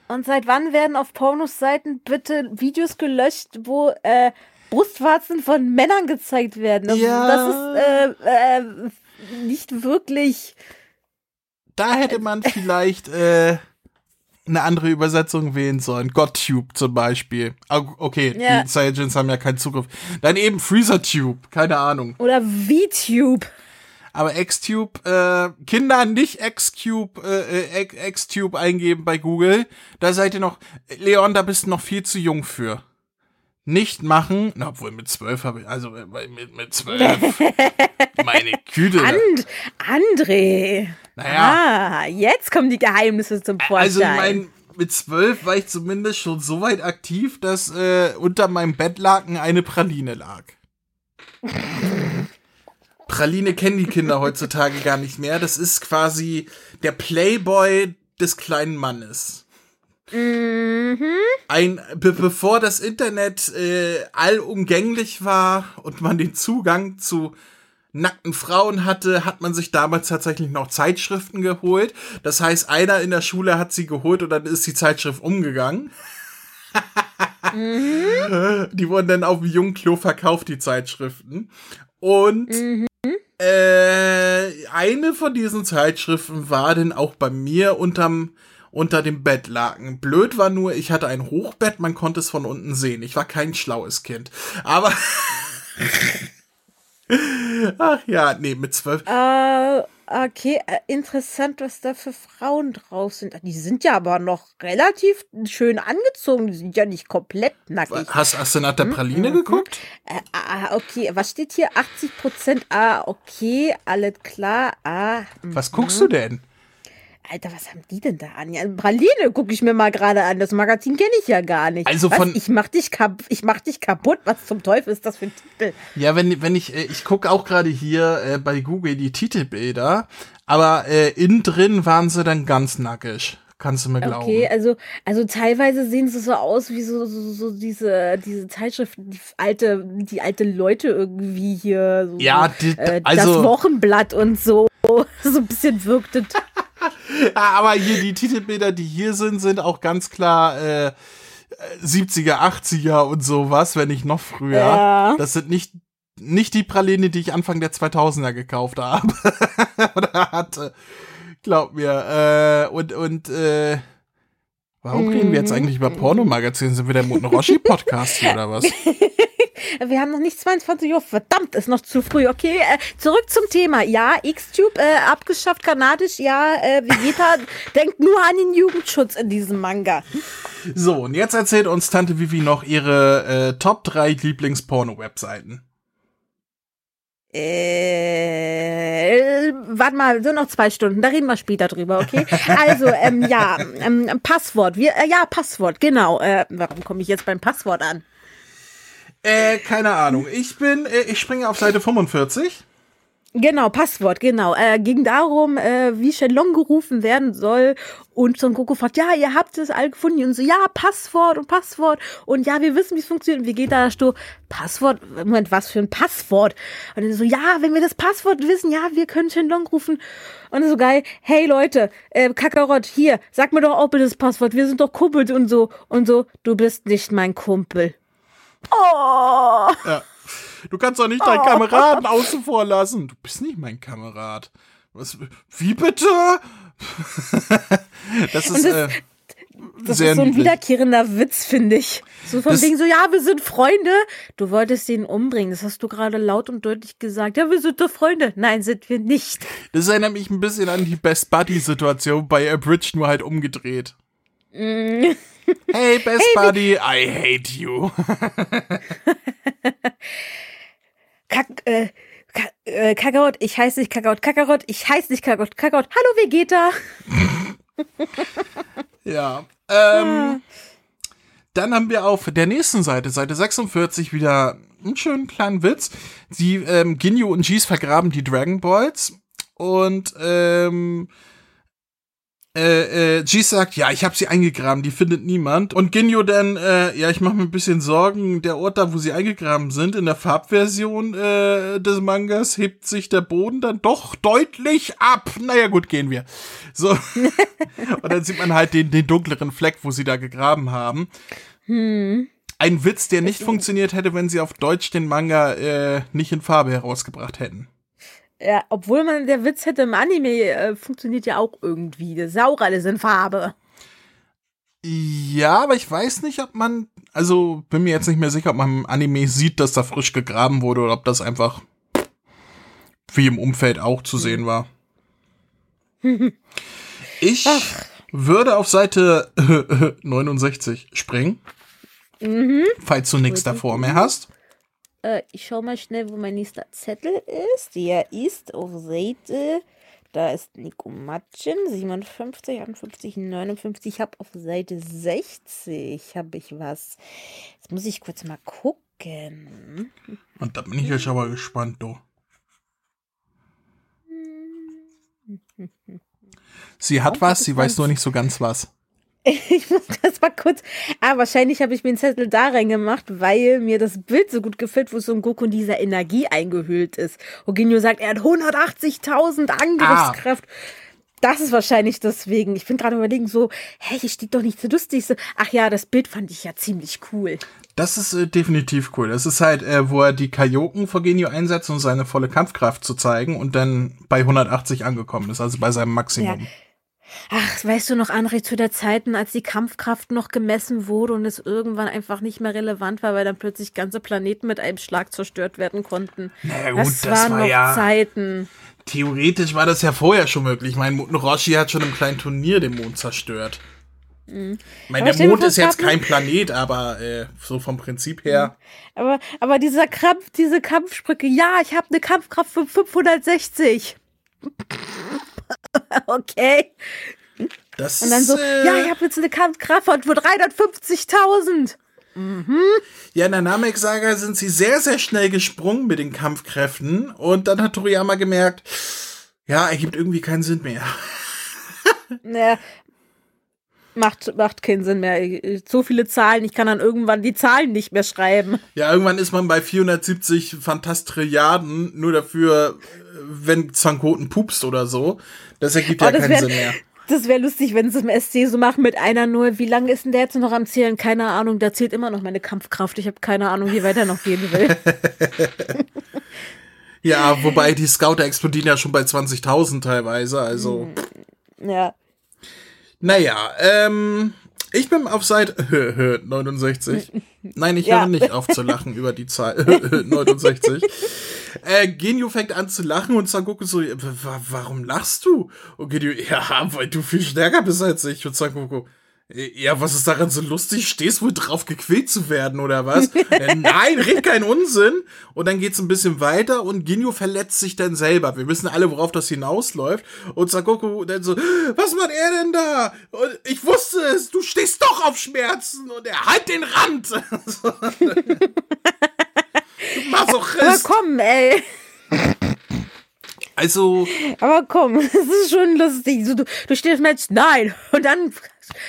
Und seit wann werden auf Pornos-Seiten bitte Videos gelöscht, wo äh, Brustwarzen von Männern gezeigt werden? Das, Ja. das ist äh, äh, nicht wirklich. Da hätte man (laughs) vielleicht äh, eine andere Übersetzung wählen sollen. GodTube zum Beispiel. Ah, Okay, Ja. die Saiyajins haben ja keinen Zugriff. Dann eben FreezerTube, keine Ahnung. Oder VTube. Aber Xtube, äh, Kinder nicht Xtube, äh, äh, Xtube eingeben bei Google. Da seid ihr noch, Leon, da bist du noch viel zu jung für. Nicht machen, na, obwohl mit zwölf habe ich, also äh, mit, mit zwölf, (laughs) meine Güte. And André. Naja. Ah, jetzt kommen die Geheimnisse zum Vorschein. Also ich meine, mit zwölf war ich zumindest schon so weit aktiv, dass äh, unter meinem Bettlaken eine Praline lag. (laughs) Praline kennen die Kinder heutzutage gar nicht mehr. Das ist quasi der Playboy des kleinen Mannes. Mhm. Ein, be bevor das Internet äh, allumgänglich war und man den Zugang zu nackten Frauen hatte, hat man sich damals tatsächlich noch Zeitschriften geholt. Das heißt, einer in der Schule hat sie geholt und dann ist die Zeitschrift umgegangen. Mhm. Die wurden dann auf dem Jungklo verkauft, die Zeitschriften. Und äh, eine von diesen Zeitschriften war denn auch bei mir unterm unter dem Bettlaken. Blöd war nur, ich hatte ein Hochbett, man konnte es von unten sehen. Ich war kein schlaues Kind. Aber (laughs) Ach ja, nee, mit zwölf. Äh, okay, äh, interessant, was da für Frauen drauf sind. Die sind ja aber noch relativ schön angezogen. Die sind ja nicht komplett nackig. Hast, hast du nach der Praline geguckt? Äh, ah, okay, was steht hier? 80 Prozent. Ah, okay, alles klar. Ah, Was guckst du denn? Alter, was haben die denn da an? Ja, Praline gucke ich mir mal gerade an. Das Magazin kenne ich ja gar nicht. Also was? von- Ich mach dich kap ich mach dich kaputt. Was zum Teufel ist das für ein Titel? Ja, wenn, wenn ich, äh, ich gucke auch gerade hier äh, bei Google die Titelbilder, aber äh, innen drin waren sie dann ganz nackig. Kannst du mir glauben. Okay, also, also teilweise sehen sie so aus wie so, so, so diese, diese Zeitschriften, die alte, die alte Leute irgendwie hier. So, Ja, die- äh, also- das Wochenblatt und so. (laughs) So ein bisschen wirkte. Ja, (laughs) aber hier die Titelbilder, die hier sind, sind auch ganz klar äh, 70er, 80er und sowas, wenn nicht noch früher. Ja. Das sind nicht nicht die Praline, die ich Anfang der 2000er gekauft habe (laughs) oder hatte. Glaub mir. Äh, und und äh, warum reden wir jetzt Mhm. eigentlich über Pornomagazine? Sind wir der Muten Roshi Podcast hier (laughs) oder was? Wir haben noch nicht 22 Uhr. Verdammt, ist noch zu früh. Okay, äh, zurück zum Thema. Ja, Xtube äh, abgeschafft, kanadisch. Ja, äh, Vegeta (laughs) denkt nur an den Jugendschutz in diesem Manga. So, und jetzt erzählt uns Tante Vivi noch ihre äh, Top 3 Lieblings-Porno-Webseiten. Äh, warte mal, so noch zwei Stunden, da reden wir später drüber, okay? Also, ähm, ja, ähm, Passwort, wir, äh, ja, Passwort, genau. Äh, warum komme ich jetzt beim Passwort an? Äh, keine Ahnung. Ich bin, äh, ich springe auf Seite 45. Genau, Passwort, genau. Äh, ging darum, äh, wie Shenlong gerufen werden soll. Und Son Goku fragt, ja, ihr habt es all gefunden. Und so, ja, Passwort und Passwort. Und ja, wir wissen, wie es funktioniert. Und wie geht da Sto? Passwort? Moment, was für ein Passwort? Und dann so, ja, wenn wir das Passwort wissen, ja, wir können Shenlong rufen. Und so geil, hey Leute, äh, Kakarott, hier, sag mir doch auch bitte das Passwort. Wir sind doch Kumpels und so. Und so, du bist nicht mein Kumpel. Oh! Ja. Du kannst doch nicht deinen Kameraden außen vor lassen. Du bist nicht mein Kamerad. Was, wie bitte? (laughs) das ist, das- äh, Das ist so ein wiederkehrender Witz, finde ich. So von Das- wegen so, ja, wir sind Freunde. Du wolltest ihn umbringen. Das hast du gerade laut und deutlich gesagt. Ja, wir sind doch Freunde. Nein, sind wir nicht. Das erinnert mich ein bisschen an die Best Buddy-Situation bei Abridge, nur halt umgedreht. Mm. Hey, (laughs) Best Buddy, I hate you. (laughs) Kack, äh, Ka äh, Kakarott, ich heiße nicht Kakarott. Kakarott, ich heiße nicht Kakarott. Kakarott, hallo Vegeta. (laughs) Ja. Ähm, Dann haben wir auf der nächsten Seite, Seite 46, wieder einen schönen kleinen Witz. Die ähm, Ginyu und Jeez vergraben die Dragon Balls und ähm, äh, äh, Jeez sagt, ja, ich habe sie eingegraben, die findet niemand. Und Ginyu dann, äh, ja, ich mache mir ein bisschen Sorgen, der Ort da, wo sie eingegraben sind, in der Farbversion äh, des Mangas hebt sich der Boden dann doch deutlich ab. Naja, gut, gehen wir. So. (laughs) Und dann sieht man halt den, den dunkleren Fleck, wo sie da gegraben haben. Hm. Ein Witz, der nicht funktioniert hätte, wenn sie auf Deutsch den Manga äh, nicht in Farbe herausgebracht hätten. Ja, obwohl man der Witz hätte im Anime, äh, funktioniert ja auch irgendwie. Das ist auch alles in Farbe. Ja, aber ich weiß nicht, ob man, also bin mir jetzt nicht mehr sicher, ob man im Anime sieht, dass da frisch gegraben wurde oder ob das einfach wie im Umfeld auch zu sehen war. (laughs) Ich würde auf Seite 69 springen, Mhm. falls du nichts davor mehr hast. Äh, ich schau mal schnell, wo mein nächster Zettel ist. Der ist auf Seite Da ist Nico Matschen, 57, 58, 59. Ich habe auf Seite 60 habe ich was. Jetzt muss ich kurz mal gucken. Und da bin ich jetzt aber gespannt, du. (laughs) Sie hat was, sie weiß nur nicht so ganz was. (laughs) Ich muss das mal kurz. Ah, wahrscheinlich habe ich mir einen Zettel da reingemacht, weil mir das Bild so gut gefällt, wo Son Goku in dieser Energie eingehüllt ist. Oginio sagt, er hat 180.000 Angriffskraft. Das ist wahrscheinlich deswegen. Ich bin gerade überlegen, so, hey, hier steht doch nicht so lustig. So, ach ja, das Bild fand ich ja ziemlich cool. Das ist äh, definitiv cool. Das ist halt, äh, wo er die Kajoken vor Genio einsetzt, um seine volle Kampfkraft zu zeigen und dann bei 180 angekommen ist, also bei seinem Maximum. Ja. Ach, weißt du noch, André, zu der Zeiten, als die Kampfkraft noch gemessen wurde und es irgendwann einfach nicht mehr relevant war, weil dann plötzlich ganze Planeten mit einem Schlag zerstört werden konnten. Na gut, das, das waren war noch ja- Zeiten. Theoretisch war das ja vorher schon möglich. Ich meine, Roshi hat schon im kleinen Turnier den Mond zerstört. Ich meine, Aber der Mond ist jetzt kein Planet, aber äh, so vom Prinzip her. Aber, aber dieser Kampf, diese Kampfsprüche, ja, ich habe eine Kampfkraft von 560. (laughs) okay. Das Und dann so, äh, ja, ich habe jetzt eine Kampfkraft von 350.000. Ja, in der Namek-Saga sind sie sehr, sehr schnell gesprungen mit den Kampfkräften und dann hat Toriyama gemerkt, ja, ergibt irgendwie keinen Sinn mehr. Naja, macht, macht keinen Sinn mehr. So viele Zahlen, ich kann dann irgendwann die Zahlen nicht mehr schreiben. Ja, irgendwann ist man bei 470 Fantastrilliarden nur dafür, wenn Zankoten pupst oder so. Das ergibt ja Oh, das keinen wär- Sinn mehr. Das wäre lustig, wenn sie es im SC so machen mit einer nur. Wie lange ist denn der jetzt noch am Zählen? Keine Ahnung. Da zählt immer noch meine Kampfkraft. Ich habe keine Ahnung, wie weit er noch gehen will. (laughs) Ja, wobei die Scouter explodieren ja schon bei 20.000 teilweise, also. ja. Naja, ähm, ich bin auf Seite (laughs) 69. Nein, ich Ja. höre nicht auf zu lachen über die Zahl (laughs) 69. Äh, Genio fängt an zu lachen und Sangoku so, "W- wa- warum lachst du? Und Genio, ja, weil du viel stärker bist als ich. Und Sangoku, ja, was ist daran so lustig? Stehst wohl drauf, gequält zu werden oder was? äh, nein, red keinen Unsinn. Und dann geht's ein bisschen weiter und Ginyu verletzt sich dann selber. Wir wissen alle, worauf das hinausläuft. Und Sagoku dann so, was macht er denn da? Und ich wusste es, du stehst doch auf Schmerzen. Und er halt den Rand. (laughs) Du Aber (laughs) Masochist. komm, ey. Also, Aber komm, (laughs) es ist schon lustig. So, du, du stehst Mensch, nein. Und dann,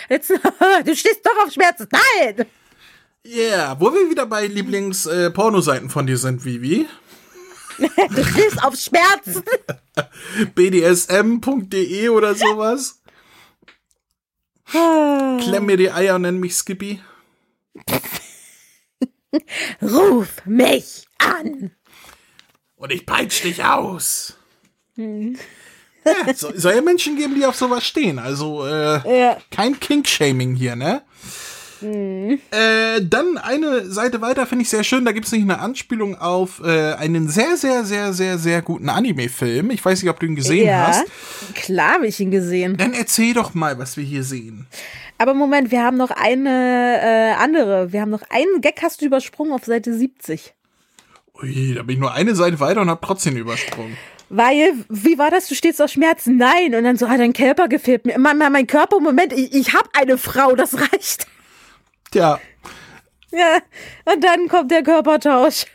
jetzt, (laughs) du stehst doch auf Schmerzen, nein. yeah, wo wir wieder bei Lieblings-Pornoseiten von dir sind, Vivi. (laughs) Du stehst auf Schmerzen. bdsm.de oder sowas. Klemm mir die Eier und nenn mich Skippy. Ruf mich an. Und ich peitsch dich aus. Ja, so, soll ja Menschen geben, die auf sowas stehen. Also äh, Ja. kein Kink-Shaming hier, ne? Äh, dann eine Seite weiter finde ich sehr schön. Da gibt es nicht eine Anspielung auf äh, einen sehr, sehr, sehr, sehr, sehr guten Anime-Film. Ich weiß nicht, ob du ihn gesehen ja, hast. klar habe ich ihn gesehen. Dann erzähl doch mal, was wir hier sehen. Aber Moment, wir haben noch eine äh, andere. Wir haben noch einen Gag hast du übersprungen auf Seite 70. Ui, da bin ich nur eine Seite weiter und hab trotzdem übersprungen. Weil, wie war das? Du stehst auf Schmerzen? Nein. Und dann so, ah, dein Körper gefällt mir. Mein, mein, Körper, Moment, ich, ich habe eine Frau, das reicht. Tja, Ja. Und dann kommt der Körpertausch.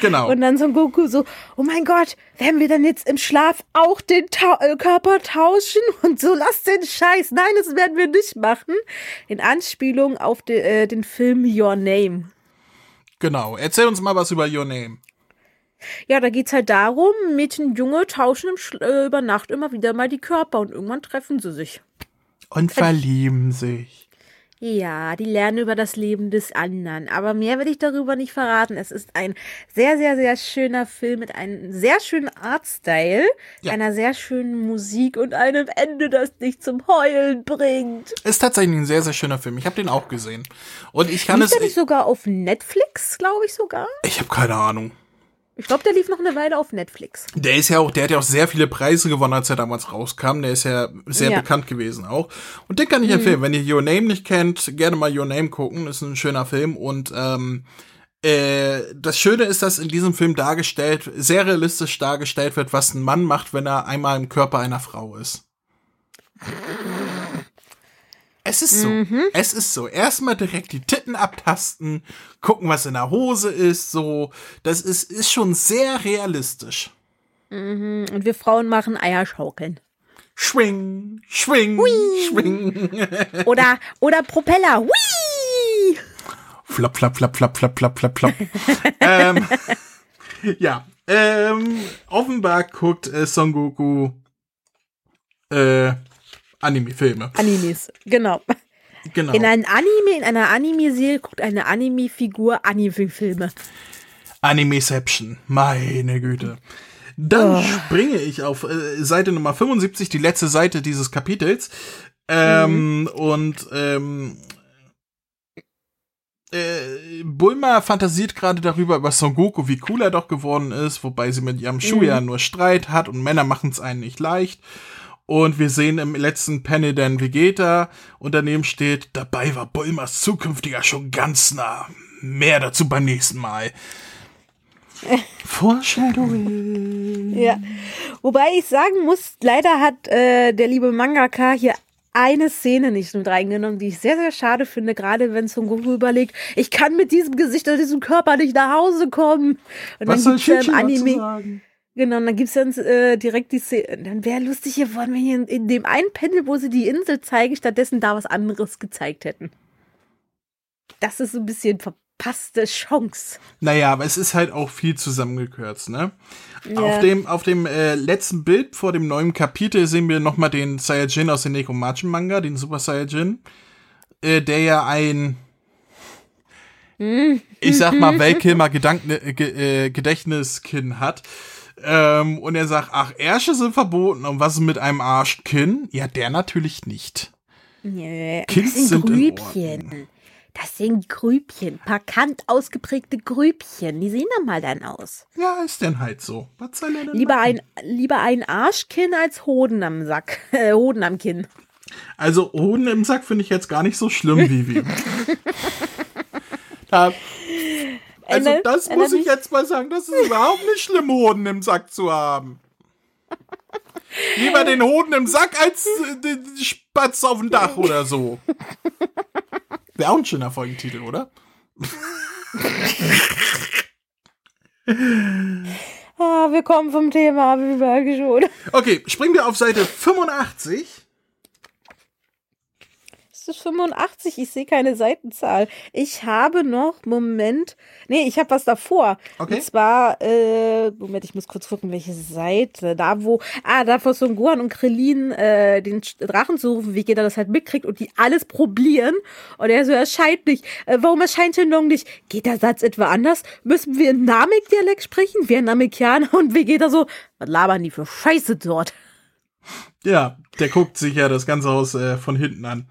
genau. Und dann so ein Goku so, oh mein Gott, werden wir dann jetzt im Schlaf auch den Ta äh, Körper tauschen? Und so, lass den Scheiß. Nein, das werden wir nicht machen. In Anspielung auf de, äh, den Film Your Name. genau. Erzähl uns mal was über Your Name. Ja, da geht's halt darum, Mädchen und Junge tauschen äh, über Nacht immer wieder mal die Körper und irgendwann treffen sie sich. Und verlieben sich. Ja, die lernen über das Leben des anderen. Aber mehr will ich darüber nicht verraten. Es ist ein sehr, sehr, sehr schöner Film mit einem sehr schönen Artstyle, Ja. einer sehr schönen Musik und einem Ende, das dich zum Heulen bringt. Ist tatsächlich ein sehr, sehr schöner Film. Ich habe den auch gesehen. Und ich kann der es. nicht sogar auf Netflix, glaube ich sogar? Ich habe keine Ahnung. Ich glaube, der lief noch eine Weile auf Netflix. Der ist ja auch, der hat ja auch sehr viele Preise gewonnen, als er damals rauskam. Der ist ja sehr Ja. bekannt gewesen auch. Und den kann ich empfehlen. Wenn ihr Your Name nicht kennt, gerne mal Your Name gucken. Ist ein schöner Film und ähm, Äh, das Schöne ist, dass in diesem Film dargestellt, sehr realistisch dargestellt wird, was ein Mann macht, wenn er einmal im Körper einer Frau ist. Es ist so. Mhm. Es ist so. Erstmal direkt die Titten abtasten, gucken, was in der Hose ist, so. Das ist, ist schon sehr realistisch. Mhm. Und wir Frauen machen Eierschaukeln. Schwing, schwing, schwing. (laughs) Oder, oder Propeller. Hui! Flop, flop, flop, flop, flop, flop, flop, flop. (laughs) ähm, ja, ähm, offenbar guckt äh, Son Goku Anime-Filme. Animes. Genau. Genau. In einem Anime, in einer Anime-Serie guckt eine Anime-Figur Anime-Filme. Animeception. Meine Güte. Dann Oh. springe ich auf äh, Seite Nummer 75, die letzte Seite dieses Kapitels. Ähm, Und ähm, äh, Bulma fantasiert gerade darüber, über Son Goku, wie cool er doch geworden ist, wobei sie mit ihrem Schuh ja nur Streit hat und Männer machen es einen nicht leicht. Und wir sehen im letzten Panel dann Vegeta und daneben steht, dabei war Bulmas zukünftiger schon ganz nah. Mehr dazu beim nächsten Mal. (laughs) Foreshadowing. Ja. Wobei ich sagen muss, leider hat äh, der liebe Mangaka hier eine Szene nicht mit reingenommen, die ich sehr, sehr schade finde, gerade wenn Son Goku überlegt, ich kann mit diesem Gesicht und diesem Körper nicht nach Hause kommen. Und Was dann soll im Shinji dazu Anime. sagen? Genau, und dann gibt's dann äh, direkt die Szene. Dann wäre lustig geworden, wenn hier in, in dem einen Panel, wo sie die Insel zeigen, stattdessen da was anderes gezeigt hätten. Das ist so ein bisschen verpasste Chance. Naja, aber es ist halt auch viel zusammengekürzt, ne? Ja. Auf dem, auf dem äh, letzten Bild vor dem neuen Kapitel sehen wir nochmal den Saiyajin aus dem Nekomachi Manga, den Super Saiyajin, äh, der ja ein, ich sag mal, (laughs) Weltkilmer Gedanken, äh, äh, Gedächtniskinn hat. Ähm, und er sagt, ach, Ärsche sind verboten. Und was ist mit einem Arschkinn? Ja, der natürlich nicht. Nee, Kids das sind sind in Grübchen. Das sind Grübchen. Markant ausgeprägte Grübchen. Die sehen dann mal dann aus. Ja, ist denn halt so. Was soll er denn Lieber machen? ein, lieber ein Arschkinn als Hoden am Sack. (laughs) Äh, Hoden am Kinn. Also Hoden im Sack finde ich jetzt gar nicht so schlimm, Vivi. (laughs) da, also Eine- das muss ich jetzt mal sagen, das ist überhaupt nicht schlimm, Hoden im Sack zu haben. Lieber den Hoden im Sack als äh, den Spatz auf dem Dach oder so. Wäre auch ein schöner Folgentitel, oder? Ah, wir kommen vom Thema wie schon. Okay, springen wir auf Seite 85. Es ist 85, ich sehe keine Seitenzahl. Ich habe noch, Moment, nee, ich habe was davor. Okay. Und zwar, äh, Moment, ich muss kurz gucken, welche Seite. Da, wo, ah, da vor Son Gohan und Krillin äh, den Drachen suchen, wie jeder das halt mitkriegt und die alles probieren. Und er so, erscheint nicht. Äh, warum erscheint Shenlong nicht? Geht der Satz etwa anders? Müssen wir in Namek-Dialekt sprechen? Wir Namekianer und wie geht er so? Was labern die für Scheiße dort? Ja, der guckt sich ja das ganze Haus äh, von hinten an.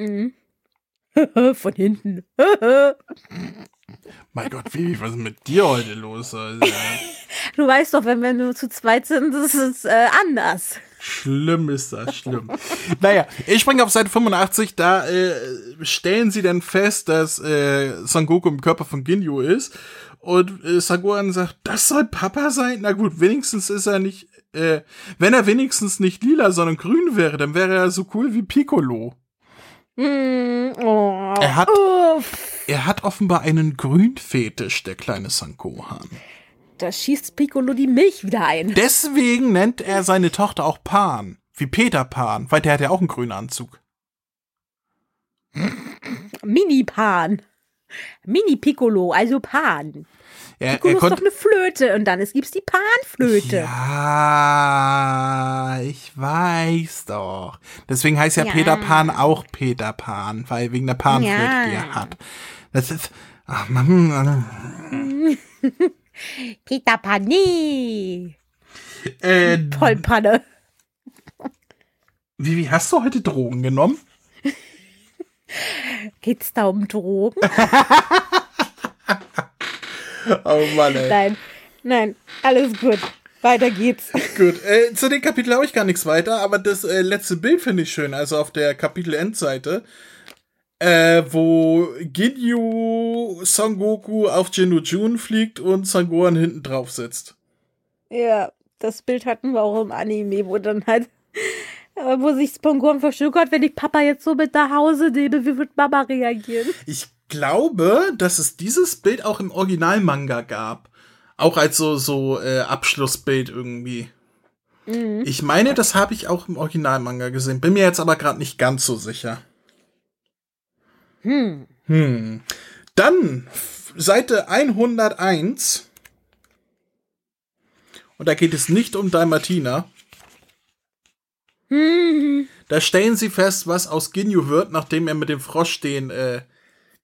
(laughs) Von hinten. (laughs) Mein Gott, Vivi, was ist mit dir heute los? Also, (laughs) Du weißt doch, wenn wir nur zu zweit sind, das ist äh, anders. Schlimm ist das, schlimm. naja, ich springe auf Seite 85, da äh, stellen sie dann fest, dass äh, Son Goku im Körper von Ginyu ist. Und äh, Sagohan sagt, das soll Papa sein? Na gut, wenigstens ist er nicht, äh, wenn er wenigstens nicht lila, sondern grün wäre, dann wäre er so cool wie Piccolo. Mm, oh. Er hat- Uff. Er hat offenbar einen Grünfetisch, der kleine Son Gohan. Da schießt Piccolo die Milch wieder ein. Deswegen nennt er seine Tochter auch Pan, wie Peter Pan, weil der hat ja auch einen grünen Anzug. Mini-Pan. Mini-Piccolo, also Pan. Er, Piccolo er ist doch eine Flöte und dann es gibt's die Panflöte. Ja, ich weiß doch. Deswegen heißt ja, Ja. Peter Pan auch Peter Pan, weil wegen der Panflöte, Ja. die er hat. Das ist. Ach, Mann, (laughs) Peter Pané. äh, Vollpanne. Vivi, hast du heute Drogen genommen? Geht's da um Drogen? (laughs) Oh Mann, ey. nein, nein, alles gut. Weiter geht's. Gut, äh, zu dem Kapitel habe ich gar nichts weiter, aber das äh, letzte Bild finde ich schön. Also auf der Kapitel-Endseite äh, wo Ginyu Son Goku auf Jinnu Jun fliegt und Son Gohan hinten drauf sitzt. Ja, das Bild hatten wir auch im Anime, wo dann halt, wo sich Spongoren verschluckert, wenn ich Papa jetzt so mit nach Hause nehme, wie wird Mama reagieren? Ich glaube, dass es dieses Bild auch im Originalmanga gab. Auch als so, so äh, Abschlussbild irgendwie. Mhm. Ich meine, das habe ich auch im Originalmanga gesehen. Bin mir jetzt aber gerade nicht ganz so sicher. Hm. Hm. Dann Seite 101. Und da geht es nicht um Dalmatiner. Hm. Da stellen sie fest, was aus Ginyu wird, nachdem er mit dem Frosch den äh,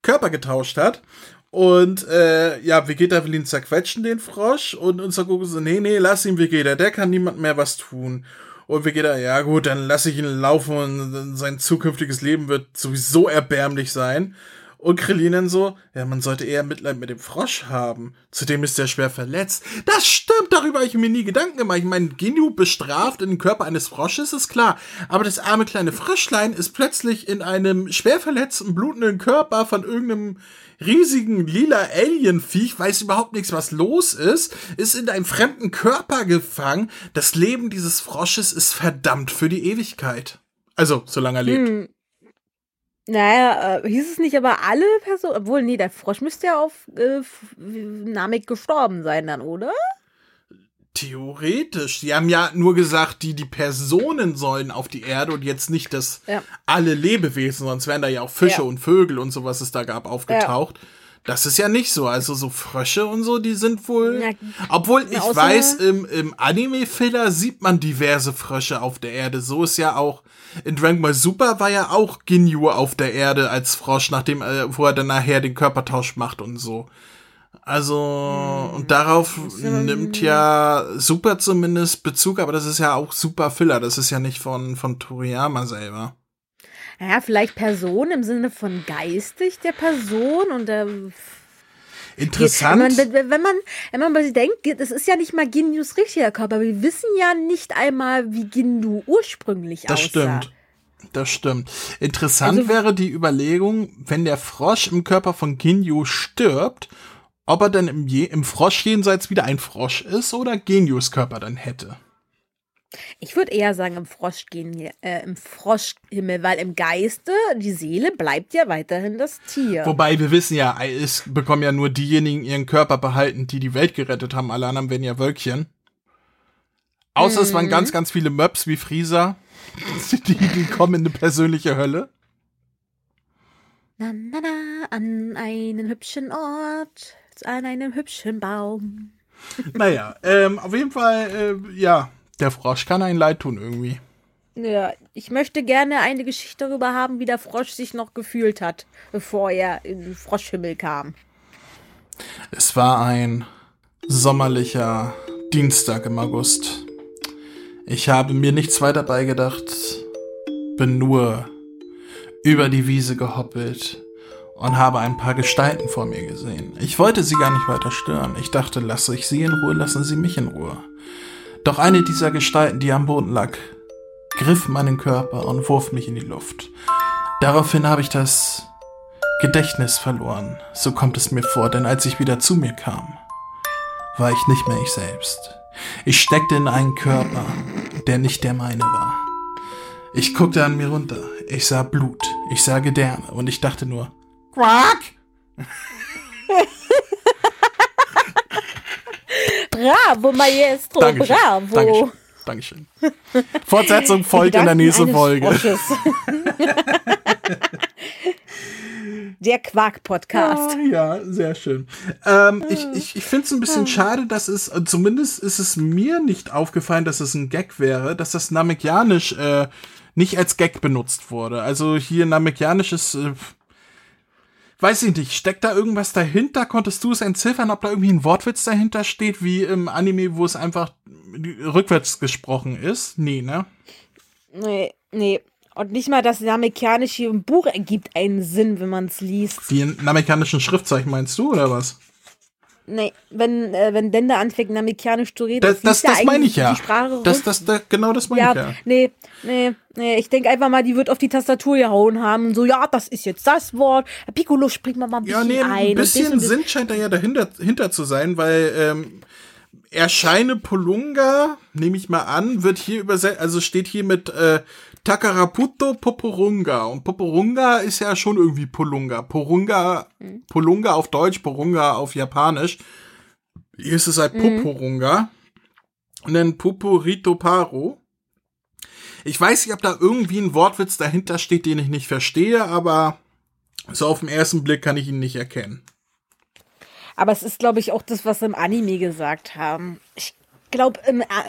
Körper getauscht hat. Und äh, ja, Vegeta will ihn zerquetschen, den Frosch. Und unser Goku so, nee, nee, lass ihn, Vegeta, der kann niemand mehr was tun. Und Vegeta, ja gut, dann lass ich ihn laufen und sein zukünftiges Leben wird sowieso erbärmlich sein. Und Krillin dann so, ja, man sollte eher Mitleid mit dem Frosch haben. Zudem ist er schwer verletzt. Das stimmt, darüber habe ich mir nie Gedanken gemacht. Ich meine, Ginyu bestraft in den Körper eines Frosches, ist klar. Aber das arme kleine Fröschlein ist plötzlich in einem schwer verletzten, blutenden Körper von irgendeinem riesigen lila Alienviech, weiß überhaupt nichts, was los ist, ist in einem fremden Körper gefangen. Das Leben dieses Frosches ist verdammt für die Ewigkeit. Also, solange er lebt. Hm. Naja, äh, hieß es nicht aber alle Personen, obwohl, nee, der Frosch müsste ja auf äh, Namek gestorben sein dann, oder? Theoretisch. Die haben ja nur gesagt, die, die Personen sollen auf die Erde und jetzt nicht das Ja. alle Lebewesen, sonst wären da ja auch Fische Ja. und Vögel und so, was es da gab, aufgetaucht. Das ist ja nicht so. Also so Frösche und so, die sind wohl. Na, Obwohl ich weiß, im, im Anime-Filler sieht man diverse Frösche auf der Erde. So ist ja auch. In Dragon Ball Super war ja auch Ginyu auf der Erde als Frosch, nachdem, äh, wo er dann nachher den Körpertausch macht und so. Also, und darauf nimmt ja Super zumindest Bezug, aber das ist ja auch Super Filler. Das ist ja nicht von, von Toriyama selber. Naja, vielleicht Person im Sinne von geistig der Person und der. Interessant. Wenn man, wenn, man, wenn man mal denkt, das ist ja nicht mal Ginyus richtiger Körper. Wir wissen ja nicht einmal, wie Ginyu ursprünglich Das aussah. stimmt. Das stimmt. Interessant Also- wäre die Überlegung, wenn der Frosch im Körper von Ginyu stirbt, ob er dann im, Je im Frosch jenseits wieder ein Frosch ist oder Genyus Körper dann hätte. Ich würde eher sagen im Froschgen, äh, im Froschhimmel, weil im Geiste die Seele bleibt ja weiterhin das Tier. Wobei wir wissen ja, es bekommen ja nur diejenigen ihren Körper behalten, die die Welt gerettet haben. Alle anderen werden ja Wölkchen. Außer es waren ganz, ganz viele Möps wie Frieser. (laughs) Die, die kommen in eine persönliche Hölle. Na, na, na, an einem hübschen Ort, an einem hübschen Baum. Naja, ähm, auf jeden Fall, äh, ja, der Frosch kann einen leid tun irgendwie. Ja, ich möchte gerne eine Geschichte darüber haben, wie der Frosch sich noch gefühlt hat, bevor er in den Froschhimmel kam. Es war ein sommerlicher Dienstag im August. Ich habe mir nichts weiter beigedacht, bin nur über die Wiese gehoppelt und habe ein paar Gestalten vor mir gesehen. Ich wollte sie gar nicht weiter stören. Ich dachte, lasse ich sie in Ruhe, lassen sie mich in Ruhe. Doch eine dieser Gestalten, die am Boden lag, griff meinen Körper und wurf mich in die Luft. Daraufhin habe ich das Gedächtnis verloren. So kommt es mir vor, denn als ich wieder zu mir kam, war ich nicht mehr ich selbst. Ich steckte in einen Körper, der nicht der meine war. Ich guckte an mir runter. Ich sah Blut. Ich sah Gedärme. Und ich dachte nur, Quack! (laughs) Bravo, Maestro, Dankeschön. bravo. Dankeschön. Dankeschön. Fortsetzung (laughs) folgt in der nächsten Folge. (laughs) Der Quark-Podcast. Ah, ja, sehr schön. Ähm, ich ich, ich finde es ein bisschen schade, dass es, äh, zumindest ist es mir nicht aufgefallen, dass es ein Gag wäre, dass das Namekianisch äh, nicht als Gag benutzt wurde. Also hier Namekianisch ist, äh, weiß ich nicht, steckt da irgendwas dahinter? Konntest du es entziffern, ob da irgendwie ein Wortwitz dahinter steht, wie im Anime, wo es einfach rückwärts gesprochen ist? Nee, ne? Nee, nee. Und nicht mal das Namekianische im Buch ergibt einen Sinn, wenn man es liest. Die namekianischen Schriftzeichen meinst du, oder was? Nee, wenn, äh, wenn Dende anfängt, Namekianisch zu reden, Das, das, hieß das meine ich ja. Die Sprache Das, das, das, genau das meine ja, ich ja. nee, nee, nee. Ich denke einfach mal, die wird auf die Tastatur gehauen haben und so, ja, das ist jetzt das Wort. Piccolo, springt mal mal ein Ja, bisschen nee, ein. ein das bisschen und das. Sinn scheint da ja dahinter hinter zu sein, weil ähm, erscheine Polunga, nehme ich mal an, wird hier übersetzt, also steht hier mit äh, Takaraputo Poporunga. Und Poporunga ist ja schon irgendwie Polunga. Porunga, Polunga auf Deutsch, Porunga auf Japanisch. Hier ist es halt Poporunga. Und dann Poporito Paro. Ich weiß nicht, ob da irgendwie ein Wortwitz dahinter steht, den ich nicht verstehe, aber so auf den ersten Blick kann ich ihn nicht erkennen. Aber es ist, glaube ich, auch das, was sie im Anime gesagt haben. Ich glaube,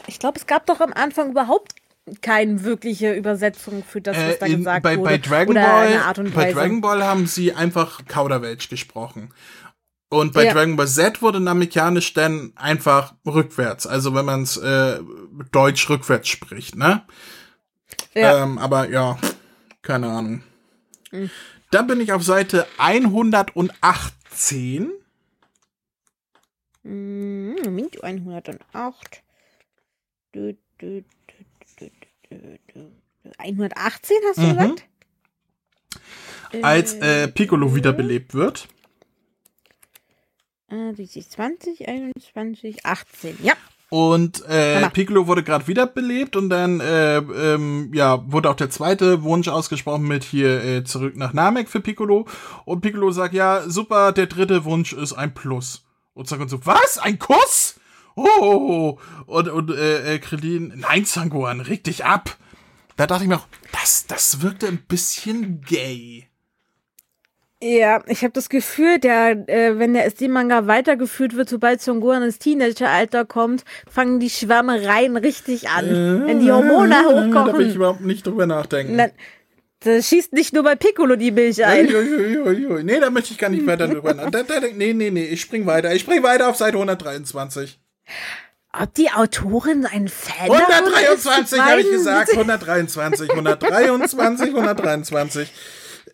ich glaube, es gab doch am Anfang überhaupt keine wirkliche Übersetzung für das, was Äh, da in, gesagt bei, wurde. bei Dragon Oder Ball, eine Art und bei Weise. Dragon Ball haben sie einfach Kauderwelsch gesprochen. Und bei Ja. Dragon Ball Z wurde Namekianisch dann einfach rückwärts. Also wenn man es äh, Deutsch rückwärts spricht, ne? Ja. Ähm, aber ja, keine Ahnung. Dann bin ich auf Seite 118. Mm, Moment, 108. Du, du, du, du, du, du. 118 hast du Mhm. gesagt? Als äh, Piccolo wiederbelebt wird. Äh, die ist 20, 21, 18. Ja. Und äh. Piccolo wurde gerade wiederbelebt und dann äh, ähm, ja wurde auch der zweite Wunsch ausgesprochen mit hier äh, zurück nach Namek für Piccolo und Piccolo sagt ja super der dritte Wunsch ist ein Plus und sagt so was ein Kuss oh und und äh, äh, Krillin nein Sangohan reg dich ab da dachte ich mir auch das das wirkte ein bisschen gay Ja, ich habe das Gefühl, der, äh, wenn der SD-Manga weitergeführt wird, sobald Son Gohan ins Teenageralter kommt, fangen die Schwärmereien richtig an. wenn die Hormone (laughs) da will ich überhaupt nicht drüber nachdenken dann, da schießt nicht nur bei Piccolo die Milch ein. Uiuiuiui. Nee, da möchte ich gar nicht weiter drüber nach. Da, da, nee, nee, nee, ich spring weiter. Ich spring weiter auf Seite 123. Ob die Autorin ein Fan davon ist, 123 zu habe ich gesagt. 123, 123, 123.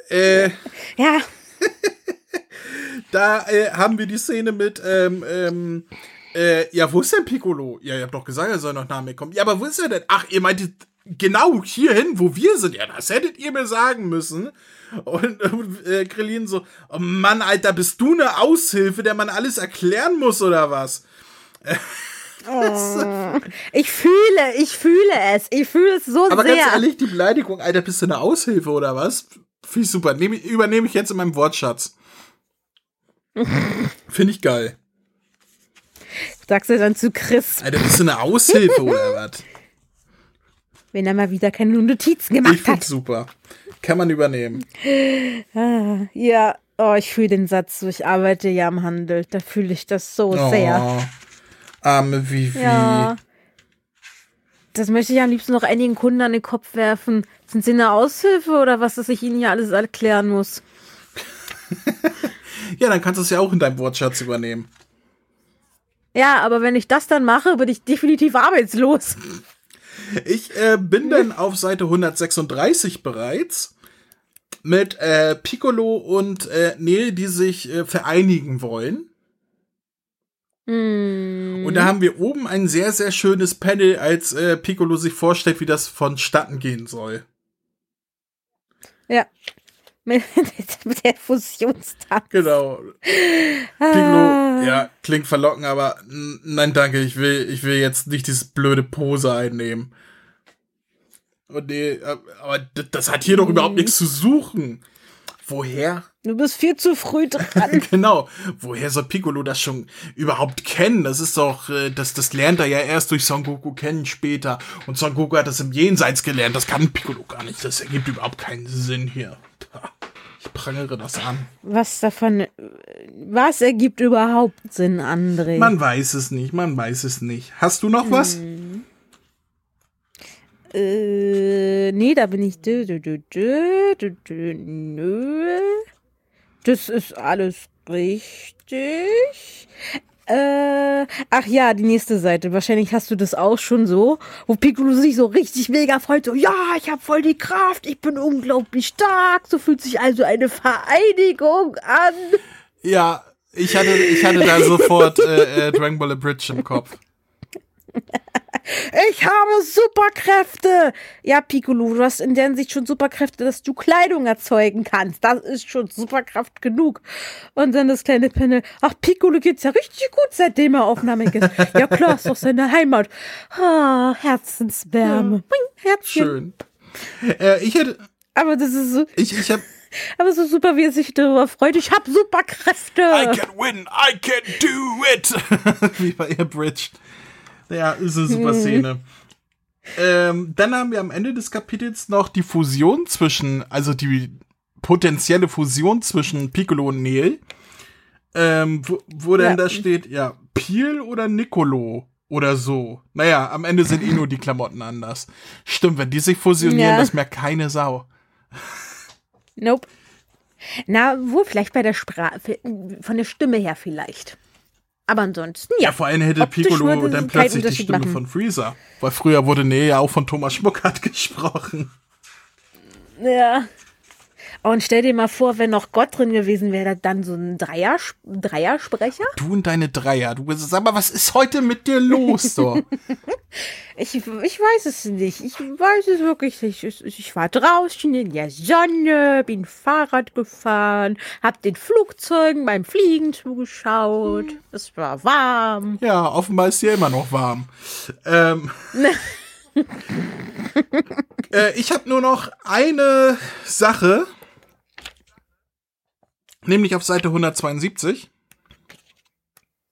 Äh, Ja, (laughs) da äh, haben wir die Szene mit, ähm, ähm, äh, ja, wo ist denn Piccolo? Ja, ihr habt doch gesagt, er soll noch nach mir kommen. Ja, aber wo ist er denn? Ach, ihr meintet genau hierhin, wo wir sind. Ja, das hättet ihr mir sagen müssen. Und (laughs) äh, Krillin so, oh Mann, Alter, bist du eine Aushilfe, der man alles erklären muss oder was? Ich fühle, ich fühle es. Ich fühle es so Aber sehr. ganz ehrlich, die Beleidigung, Alter, bist du eine Aushilfe oder was? Finde ich super. Nehm, ich- übernehme ich jetzt in meinem Wortschatz. (laughs) Finde ich geil. Sagst du dann zu Chris, Alter, bist du eine Aushilfe (laughs) oder was? wenn er mal wieder keine Notizen Ich gemacht finde hat. super. Kann man übernehmen. Ja, oh, ich fühle den Satz so. Ich arbeite ja am Handel. Da fühle ich das so sehr. Arme Vivi. Ja. Das möchte ich am liebsten noch einigen Kunden an den Kopf werfen. Sind sie eine Aushilfe oder was, dass ich ihnen hier alles erklären muss? (laughs) Ja, dann kannst du es ja auch in deinem Wortschatz übernehmen. Ja, aber wenn ich das dann mache, bin ich definitiv arbeitslos. Ich äh, bin dann (laughs) auf Seite 136 bereits mit äh, Piccolo und äh, Nel, die sich äh, vereinigen wollen. Und da haben wir oben ein sehr, sehr schönes Panel, als äh, Piccolo sich vorstellt, wie das vonstatten gehen soll. Ja. (laughs) Mit der Fusionstanz. Genau. Piccolo, ja, klingt verlockend, aber nein, danke, ich will, ich will jetzt nicht dieses blöde Pose einnehmen. Und nee, äh, aber das hat hier doch überhaupt nichts zu suchen. Woher? Du bist viel zu früh dran. (laughs) Genau. Woher soll Piccolo das schon überhaupt kennen? Das ist doch, äh, das, das lernt er ja erst durch Son Goku kennen später. Und Son Goku hat das im Jenseits gelernt. Das kann Piccolo gar nicht. Das ergibt überhaupt keinen Sinn hier. Ich prangere das an. Was davon, was ergibt überhaupt Sinn, André? Man weiß es nicht, man weiß es nicht. Hast du noch was? Äh, nee, da bin ich. Dö, dö, dö, dö, dö, nö. Das ist alles richtig. Äh, ach ja, die nächste Seite. Wahrscheinlich hast du das auch schon so, wo Piccolo sich so richtig mega freut. So, ja, ich habe voll die Kraft, ich bin unglaublich stark. So fühlt sich also eine Vereinigung an. Ja, Ich hatte, ich hatte da sofort äh, äh, Dragon Ball Bridge im Kopf. (laughs) Ich habe Superkräfte. Ja, Piccolo, du hast in der Hinsicht schon Superkräfte, dass du Kleidung erzeugen kannst. Das ist schon Superkraft genug. Und dann das kleine Panel. Ach, Piccolo geht's ja richtig gut, seitdem er auf Namek ist. Ja klar, ist doch seine Heimat. Ah, Herzenswärme. Ja. Schön. Herzchen. Äh, ich hätte, Aber das ist so, ich, ich hab, aber so super, wie er sich darüber freut. Ich habe Superkräfte. I can win, I can do it. (laughs) Wie bei ihr Bridge. Ja, ist eine super Szene. Ähm, dann haben wir am Ende des Kapitels noch die Fusion zwischen, also die potenzielle Fusion zwischen Piccolo und Neil. Ähm, wo, wo denn Ja. da steht, ja, Peel oder Nicolo oder so. Naja, am Ende sind eh nur die Klamotten anders. Stimmt, wenn die sich fusionieren, Ja. das merkt keine Sau. Nope. Na, wohl vielleicht bei der Sprache, von der Stimme her vielleicht. Aber ansonsten, Ja, ja. vor allem hätte Optisch Piccolo dann plötzlich die Stimme machen. von Freezer. Weil früher wurde Neil ja auch von Thomas Schmuckert (laughs) gesprochen. Ja. Und stell dir mal vor, wenn noch Gott drin gewesen wäre, dann so ein Dreier, Dreiersprecher. Du und deine Dreier. Du bist, sag mal, was ist heute mit dir los, so? (laughs) Ich, ich weiß es nicht. Ich weiß es wirklich nicht. Ich, ich war draußen in der Sonne, bin Fahrrad gefahren, hab den Flugzeugen beim Fliegen zugeschaut. Es war warm. ja, offenbar ist hier immer noch warm. Ähm, (laughs) äh, ich habe nur noch eine Sache. Nämlich auf Seite 172.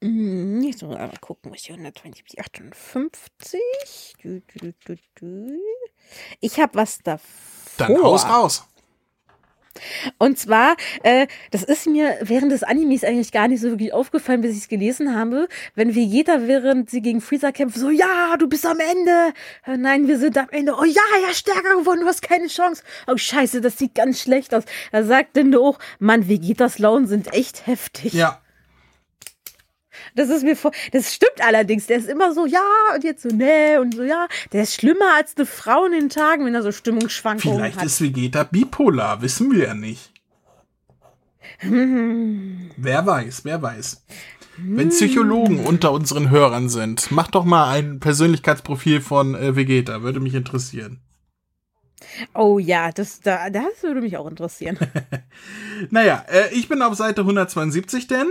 Hm, Jetzt muss ich mal gucken, was hier 172, 58. Du, du, du, du. Ich habe was davor. Dann raus, raus. Und zwar, äh, das ist mir während des Animes eigentlich gar nicht so wirklich aufgefallen, bis ich es gelesen habe. Wenn Vegeta, während sie gegen Freezer kämpft, so, ja, du bist am Ende. Äh, Nein, wir sind am Ende. Oh ja, ja, stärker geworden, du hast keine Chance. Oh scheiße, das sieht ganz schlecht aus. Da sagt dann auch, Mann, Vegetas Launen sind echt heftig. Ja, Das ist mir vor, das stimmt allerdings. Der ist immer so, ja, und jetzt so, nee, und so, ja. Der ist schlimmer als eine Frau in den Tagen, wenn er so Stimmungsschwankungen vielleicht hat. ist Vegeta bipolar, wissen wir ja nicht. (laughs) Wer weiß, wer weiß. Wenn Psychologen unter unseren Hörern sind, macht doch mal ein Persönlichkeitsprofil von äh, Vegeta, würde mich interessieren. Oh ja, das, da, das würde mich auch interessieren. (laughs) Naja, äh, ich bin auf Seite 172 denn.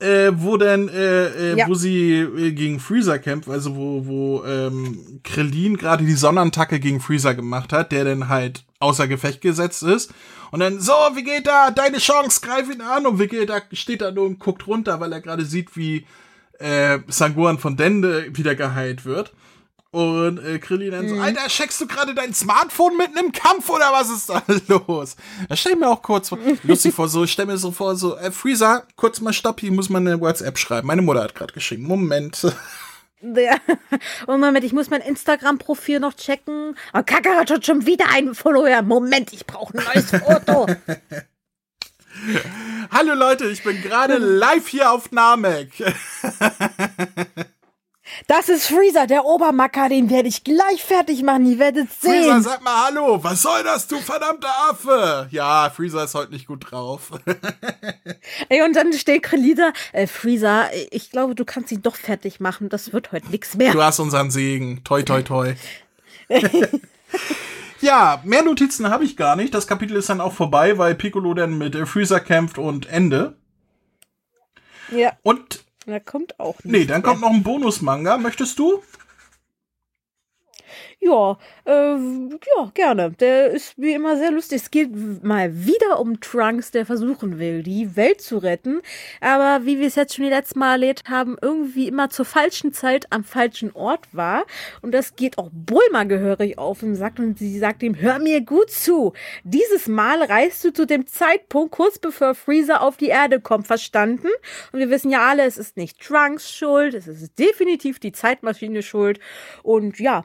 Äh, wo denn, äh, äh, Ja. wo sie äh, gegen Freezer kämpft, also wo, wo ähm, Krillin gerade die Sonnenattacke gegen Freezer gemacht hat, der dann halt außer Gefecht gesetzt ist. Und dann, so, Vegeta, deine Chance, greif ihn an. Und Vegeta steht da nur und guckt runter, weil er gerade sieht, wie äh, Sangohan von Dende wieder geheilt wird. Und äh, Krillin dann so, Alter, checkst du gerade dein Smartphone mitten im Kampf oder was ist da (laughs) los? Da stell ich mir auch kurz vor, (laughs) lustig vor, so, ich stell mir so vor, so, äh, Freezer, kurz mal stopp, ich muss mal eine WhatsApp schreiben. Meine Mutter hat gerade geschrieben. Moment. (laughs) Ja. Und Moment, ich muss mein Instagram-Profil noch checken. Oh, Kakarot hat schon wieder einen Follower. Moment, ich brauche ein neues Foto. Hallo Leute, ich bin gerade live hier auf Namek. Das ist Freezer, der Obermacker, den werde ich gleich fertig machen. Ihr werdet Freezer, sehen. sag mal Hallo, was soll das, du verdammter Affe? Ja, Freezer ist heute nicht gut drauf. (laughs) Ey, und dann steht Krillida, äh, Freezer, ich glaube, du kannst ihn doch fertig machen. Das wird heute nichts mehr. Du hast unseren Segen. Toi, toi, toi. (laughs) ja, mehr Notizen habe ich gar nicht. Das Kapitel ist dann auch vorbei, weil Piccolo dann mit äh, Freezer kämpft und Ende. Ja, Und, da kommt auch nichts nee, dann kommt noch ein Bonus-Manga. Möchtest du? Ja, äh, ja, gerne. Der ist wie immer sehr lustig. Es geht mal wieder um Trunks, der versuchen will, die Welt zu retten. Aber wie wir es jetzt schon die letzten Mal erlebt haben, irgendwie immer zur falschen Zeit am falschen Ort war. Und das geht auch Bulma gehörig auf und sagt, und sie sagt ihm, hör mir gut zu. Dieses Mal reist du zu dem Zeitpunkt, kurz bevor Freezer auf die Erde kommt, verstanden? Und wir wissen ja alle, es ist nicht Trunks Schuld, es ist definitiv die Zeitmaschine schuld. Und ja,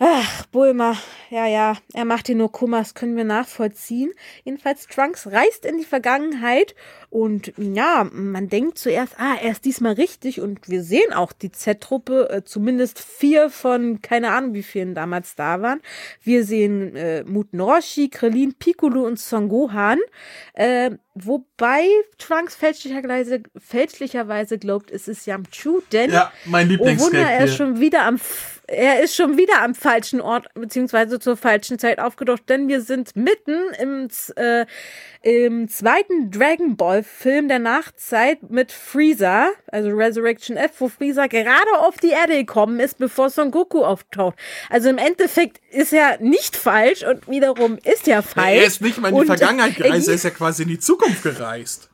Ach, Bulma, ja, ja, er macht dir nur Kummer, das können wir nachvollziehen. Jedenfalls, Trunks reist in die Vergangenheit. Und ja, man denkt zuerst, ah, er ist diesmal richtig. Und wir sehen auch die Z-Truppe, äh, zumindest vier von, keine Ahnung, wie vielen damals da waren. Wir sehen äh, Muten Roshi, Krillin, Piccolo und Son Gohan, äh, wobei Trunks fälschlicherweise, fälschlicherweise glaubt, es ist Yamchu, denn, Ja, mein oh Wunder, er ist schon wieder am, er ist schon wieder am falschen Ort, beziehungsweise zur falschen Zeit aufgedacht, denn wir sind mitten im, äh, im zweiten Dragon Ball Film der Nachzeit mit Freezer, also Resurrection F, wo Freezer gerade auf die Erde gekommen ist, bevor Son Goku auftaucht. Also im Endeffekt ist er nicht falsch und wiederum ist er falsch. Er ist nicht mal in die Vergangenheit gereist, er ist ja quasi in die Zukunft gereist.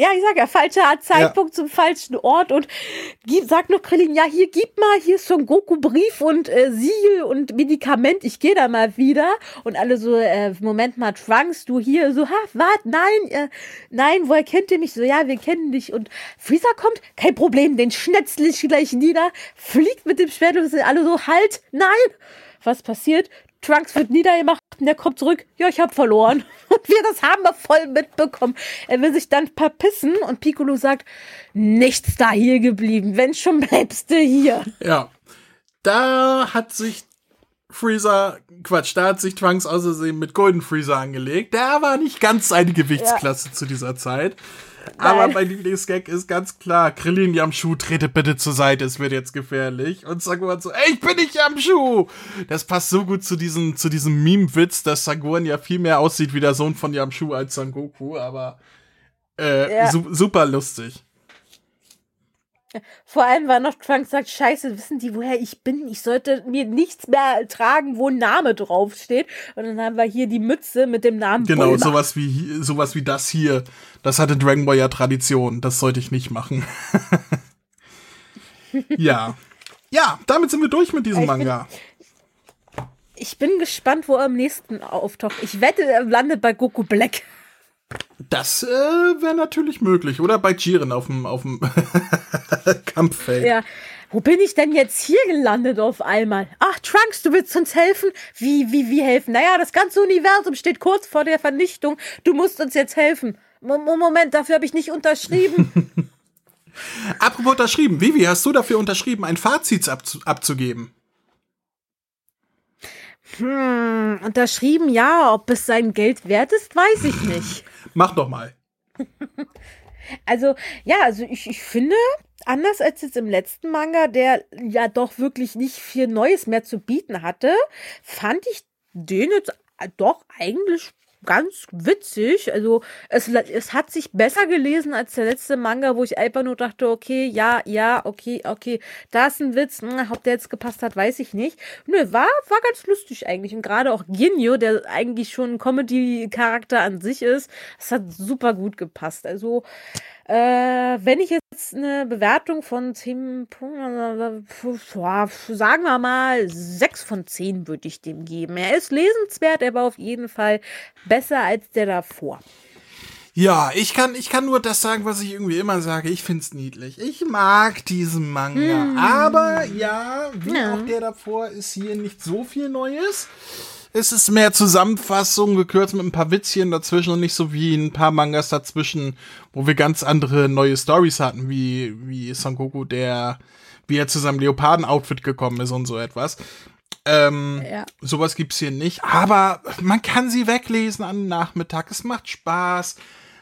Ja, ich sag ja, falscher Zeitpunkt zum falschen Ort und gib, sag noch Krillin, ja, hier, gib mal, hier ist Son Goku Brief und äh, Siegel und Medikament, ich gehe da mal wieder. Und alle so, äh, Moment mal, Trunks, du hier, so, ha, wart, nein, äh, nein, woher kennt ihr mich? So, ja, wir kennen dich. Und Freezer kommt, kein Problem, den schnetzle ich gleich nieder, fliegt mit dem Schwert und sind alle so, halt, nein. Was passiert? Trunks wird niedergemacht und der kommt zurück. Ja, ich hab verloren. (laughs) Und wir das haben wir voll mitbekommen. Er will sich dann verpissen und Piccolo sagt, nichts da hier geblieben. Wenn schon bleibst du hier. Ja. Da hat sich Freezer, Quatsch, da hat sich Trunks außersehen mit Golden Freezer angelegt. Der war nicht ganz seine Gewichtsklasse zu dieser Zeit. Aber mein Lieblingsgag ist ganz klar, Krillin Yamshu, trete bitte zur Seite, es wird jetzt gefährlich. Und Saguan so, ey, ich bin nicht Yamshu! Das passt so gut zu diesem, zu diesem Meme-Witz, dass Saguan ja viel mehr aussieht wie der Sohn von Yamshu als Son Goku, aber äh, Ja. su super lustig. Vor allem war noch Trunks sagt, scheiße, wissen die, woher ich bin? Ich sollte mir nichts mehr tragen, wo ein Name draufsteht. Und dann haben wir hier die Mütze mit dem Namen Genau, Bulma. sowas wie, sowas wie das hier. Das hatte Dragon Ball ja Tradition. Das sollte ich nicht machen. (laughs) ja. Ja, damit sind wir durch mit diesem Ich bin- Manga. Ich bin gespannt, wo er am nächsten auftaucht. Ich wette, er landet bei Goku Black. Das äh, wäre natürlich möglich. Oder bei Jiren auf dem, auf dem (laughs) Kampffeld. Ja. Wo bin ich denn jetzt hier gelandet auf einmal? Ach, Trunks, du willst uns helfen? Wie, wie, wie helfen? Naja, das ganze Universum steht kurz vor der Vernichtung. Du musst uns jetzt helfen. Mo- Moment, dafür habe ich nicht unterschrieben. (laughs) (laughs) Apropos unterschrieben. Vivi, hast du dafür unterschrieben, ein Fazit abzu abzugeben? Hm, unterschrieben, ja. Ob es sein Geld wert ist, weiß ich nicht. Mach doch mal. (laughs) Also, ja, also ich, ich finde, anders als jetzt im letzten Manga, der ja doch wirklich nicht viel Neues mehr zu bieten hatte, fand ich den jetzt doch eigentlich ganz witzig. Also es, es hat sich besser gelesen als der letzte Manga, wo ich einfach nur dachte, okay, ja, ja, okay, okay, da ist ein Witz. Hm, ob der jetzt gepasst hat, weiß ich nicht. Nö, war, war ganz lustig eigentlich. Und gerade auch Ginyo, der eigentlich schon ein Comedy-Charakter an sich ist, das hat super gut gepasst. Also äh, wenn ich jetzt eine Bewertung von 10 Punkten, äh, sagen wir mal 6 von 10 würde ich dem geben. Er ist lesenswert, aber auf jeden Fall besser als der davor. Ja, ich kann, ich kann nur das sagen, was ich irgendwie immer sage. Ich find's niedlich. Ich mag diesen Manga. Aber ja, wie Ja. auch der davor, ist hier nicht so viel Neues. Es ist mehr Zusammenfassung, gekürzt mit ein paar Witzchen dazwischen und nicht so wie ein paar Mangas dazwischen, wo wir ganz andere neue Stories hatten, wie, wie Son Goku, der, wie er zu seinem Leoparden-Outfit gekommen ist und so etwas. Ähm, Ja. Sowas gibt's hier nicht. Aber man kann sie weglesen am Nachmittag. Es macht Spaß.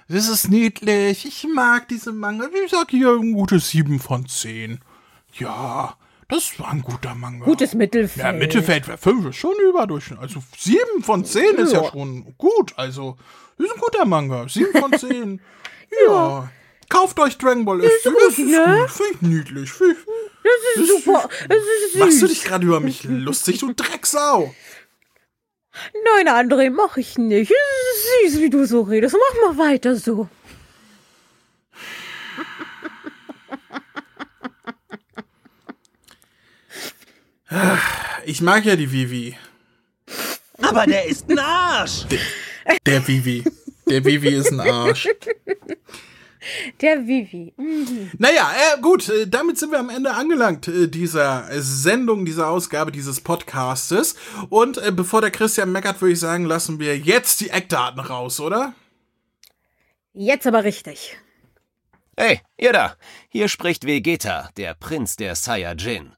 Es ist niedlich. Ich mag diese Manga. Ich sag hier ein gutes 7 von 10. Ja, das war ein guter Manga. Gutes Mittelfeld. Ja, Mittelfeld wäre 5 ist schon überdurchschnitt. Also 7 von 10 ist ja Ja. schon gut. Also, ist ein guter Manga. 7 von (laughs) 10. ja. Kauft euch Dragon Ball. Ist, das ist ne? gut. Finde ich niedlich. Find ich, Das ist super. Das ist süß. machst du dich gerade über mich lustig, du Drecksau? Nein, André, mach ich nicht. Es ist süß, wie du so redest. Mach mal weiter so. Ich mag ja die Vivi. Aber der ist ein Arsch. Der Vivi. Der Vivi ist ein Arsch. Der Vivi. Mhm. Naja, äh, gut, äh, damit sind wir am Ende angelangt äh, dieser Sendung, dieser Ausgabe dieses Podcastes. Und äh, bevor der Christian meckert, würde ich sagen, lassen wir jetzt die Eckdaten raus, oder? Jetzt aber richtig. Hey, ihr da! Hier spricht Vegeta, der Prinz der Saiyajin.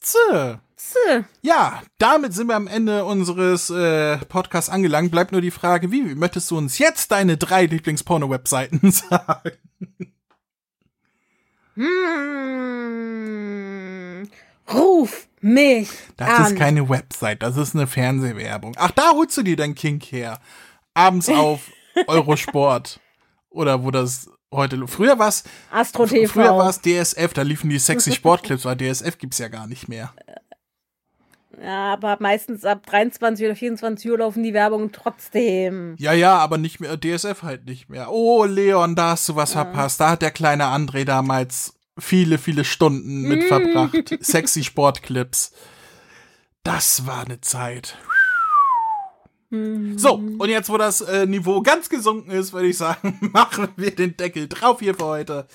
Zäh. Zäh. Ja, damit sind wir am Ende unseres äh, Podcasts angelangt. Bleibt nur die Frage, wie möchtest du uns jetzt deine drei Lieblingsporno-Webseiten (laughs) sagen? Hm. Ruf mich Das an. ist keine Website, das ist eine Fernsehwerbung. Ach, da holst du dir dein Kink her. Abends auf (laughs) Eurosport. Oder wo das heute. Früher war es. Astro TV. Früher war es DSF, da liefen die sexy (laughs) Sportclips, weil DSF gibt's ja gar nicht mehr. Ja, aber meistens ab 23 oder 24 Uhr laufen die Werbungen trotzdem. Ja, ja, aber nicht mehr, DSF halt nicht mehr. Oh, Leon, da hast du was verpasst. Da hat der kleine André damals viele, viele Stunden mit verbracht. (laughs) Sexy Sportclips. Das war eine Zeit. So, und jetzt, wo das äh, Niveau ganz gesunken ist, würde ich sagen, (laughs) machen wir den Deckel drauf hier für heute.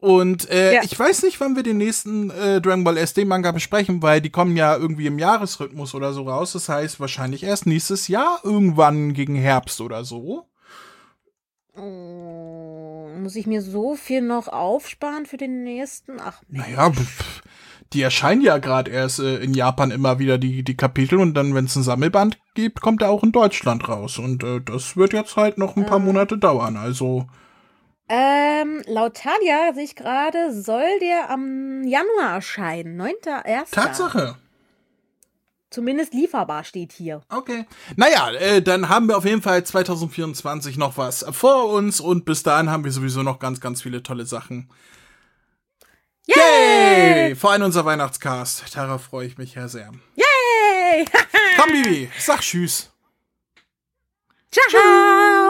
Und äh, Ja. ich weiß nicht, wann wir den nächsten äh, Dragon Ball SD-Manga besprechen, weil die kommen ja irgendwie im Jahresrhythmus oder so raus. Das heißt, wahrscheinlich erst nächstes Jahr, irgendwann gegen Herbst oder so. Oh, muss ich mir so viel noch aufsparen für den nächsten? Ach, Naja, pf, die erscheinen ja gerade erst äh, in Japan immer wieder die, die Kapitel und dann, wenn es ein Sammelband gibt, kommt er auch in Deutschland raus. Und äh, das wird jetzt halt noch ein paar Monate dauern. Also, Ähm, laut Talia sehe ich gerade, soll der am Januar erscheinen. 9.1. Tatsache. Zumindest lieferbar steht hier. Okay. Naja, äh, dann haben wir auf jeden Fall 2024 noch was vor uns und bis dahin haben wir sowieso noch ganz, ganz viele tolle Sachen. Yay! Vor allem unser Weihnachtscast. Darauf freue ich mich ja sehr. Yay! (laughs) Komm, Bibi, sag Tschüss. Ciao! Ciao.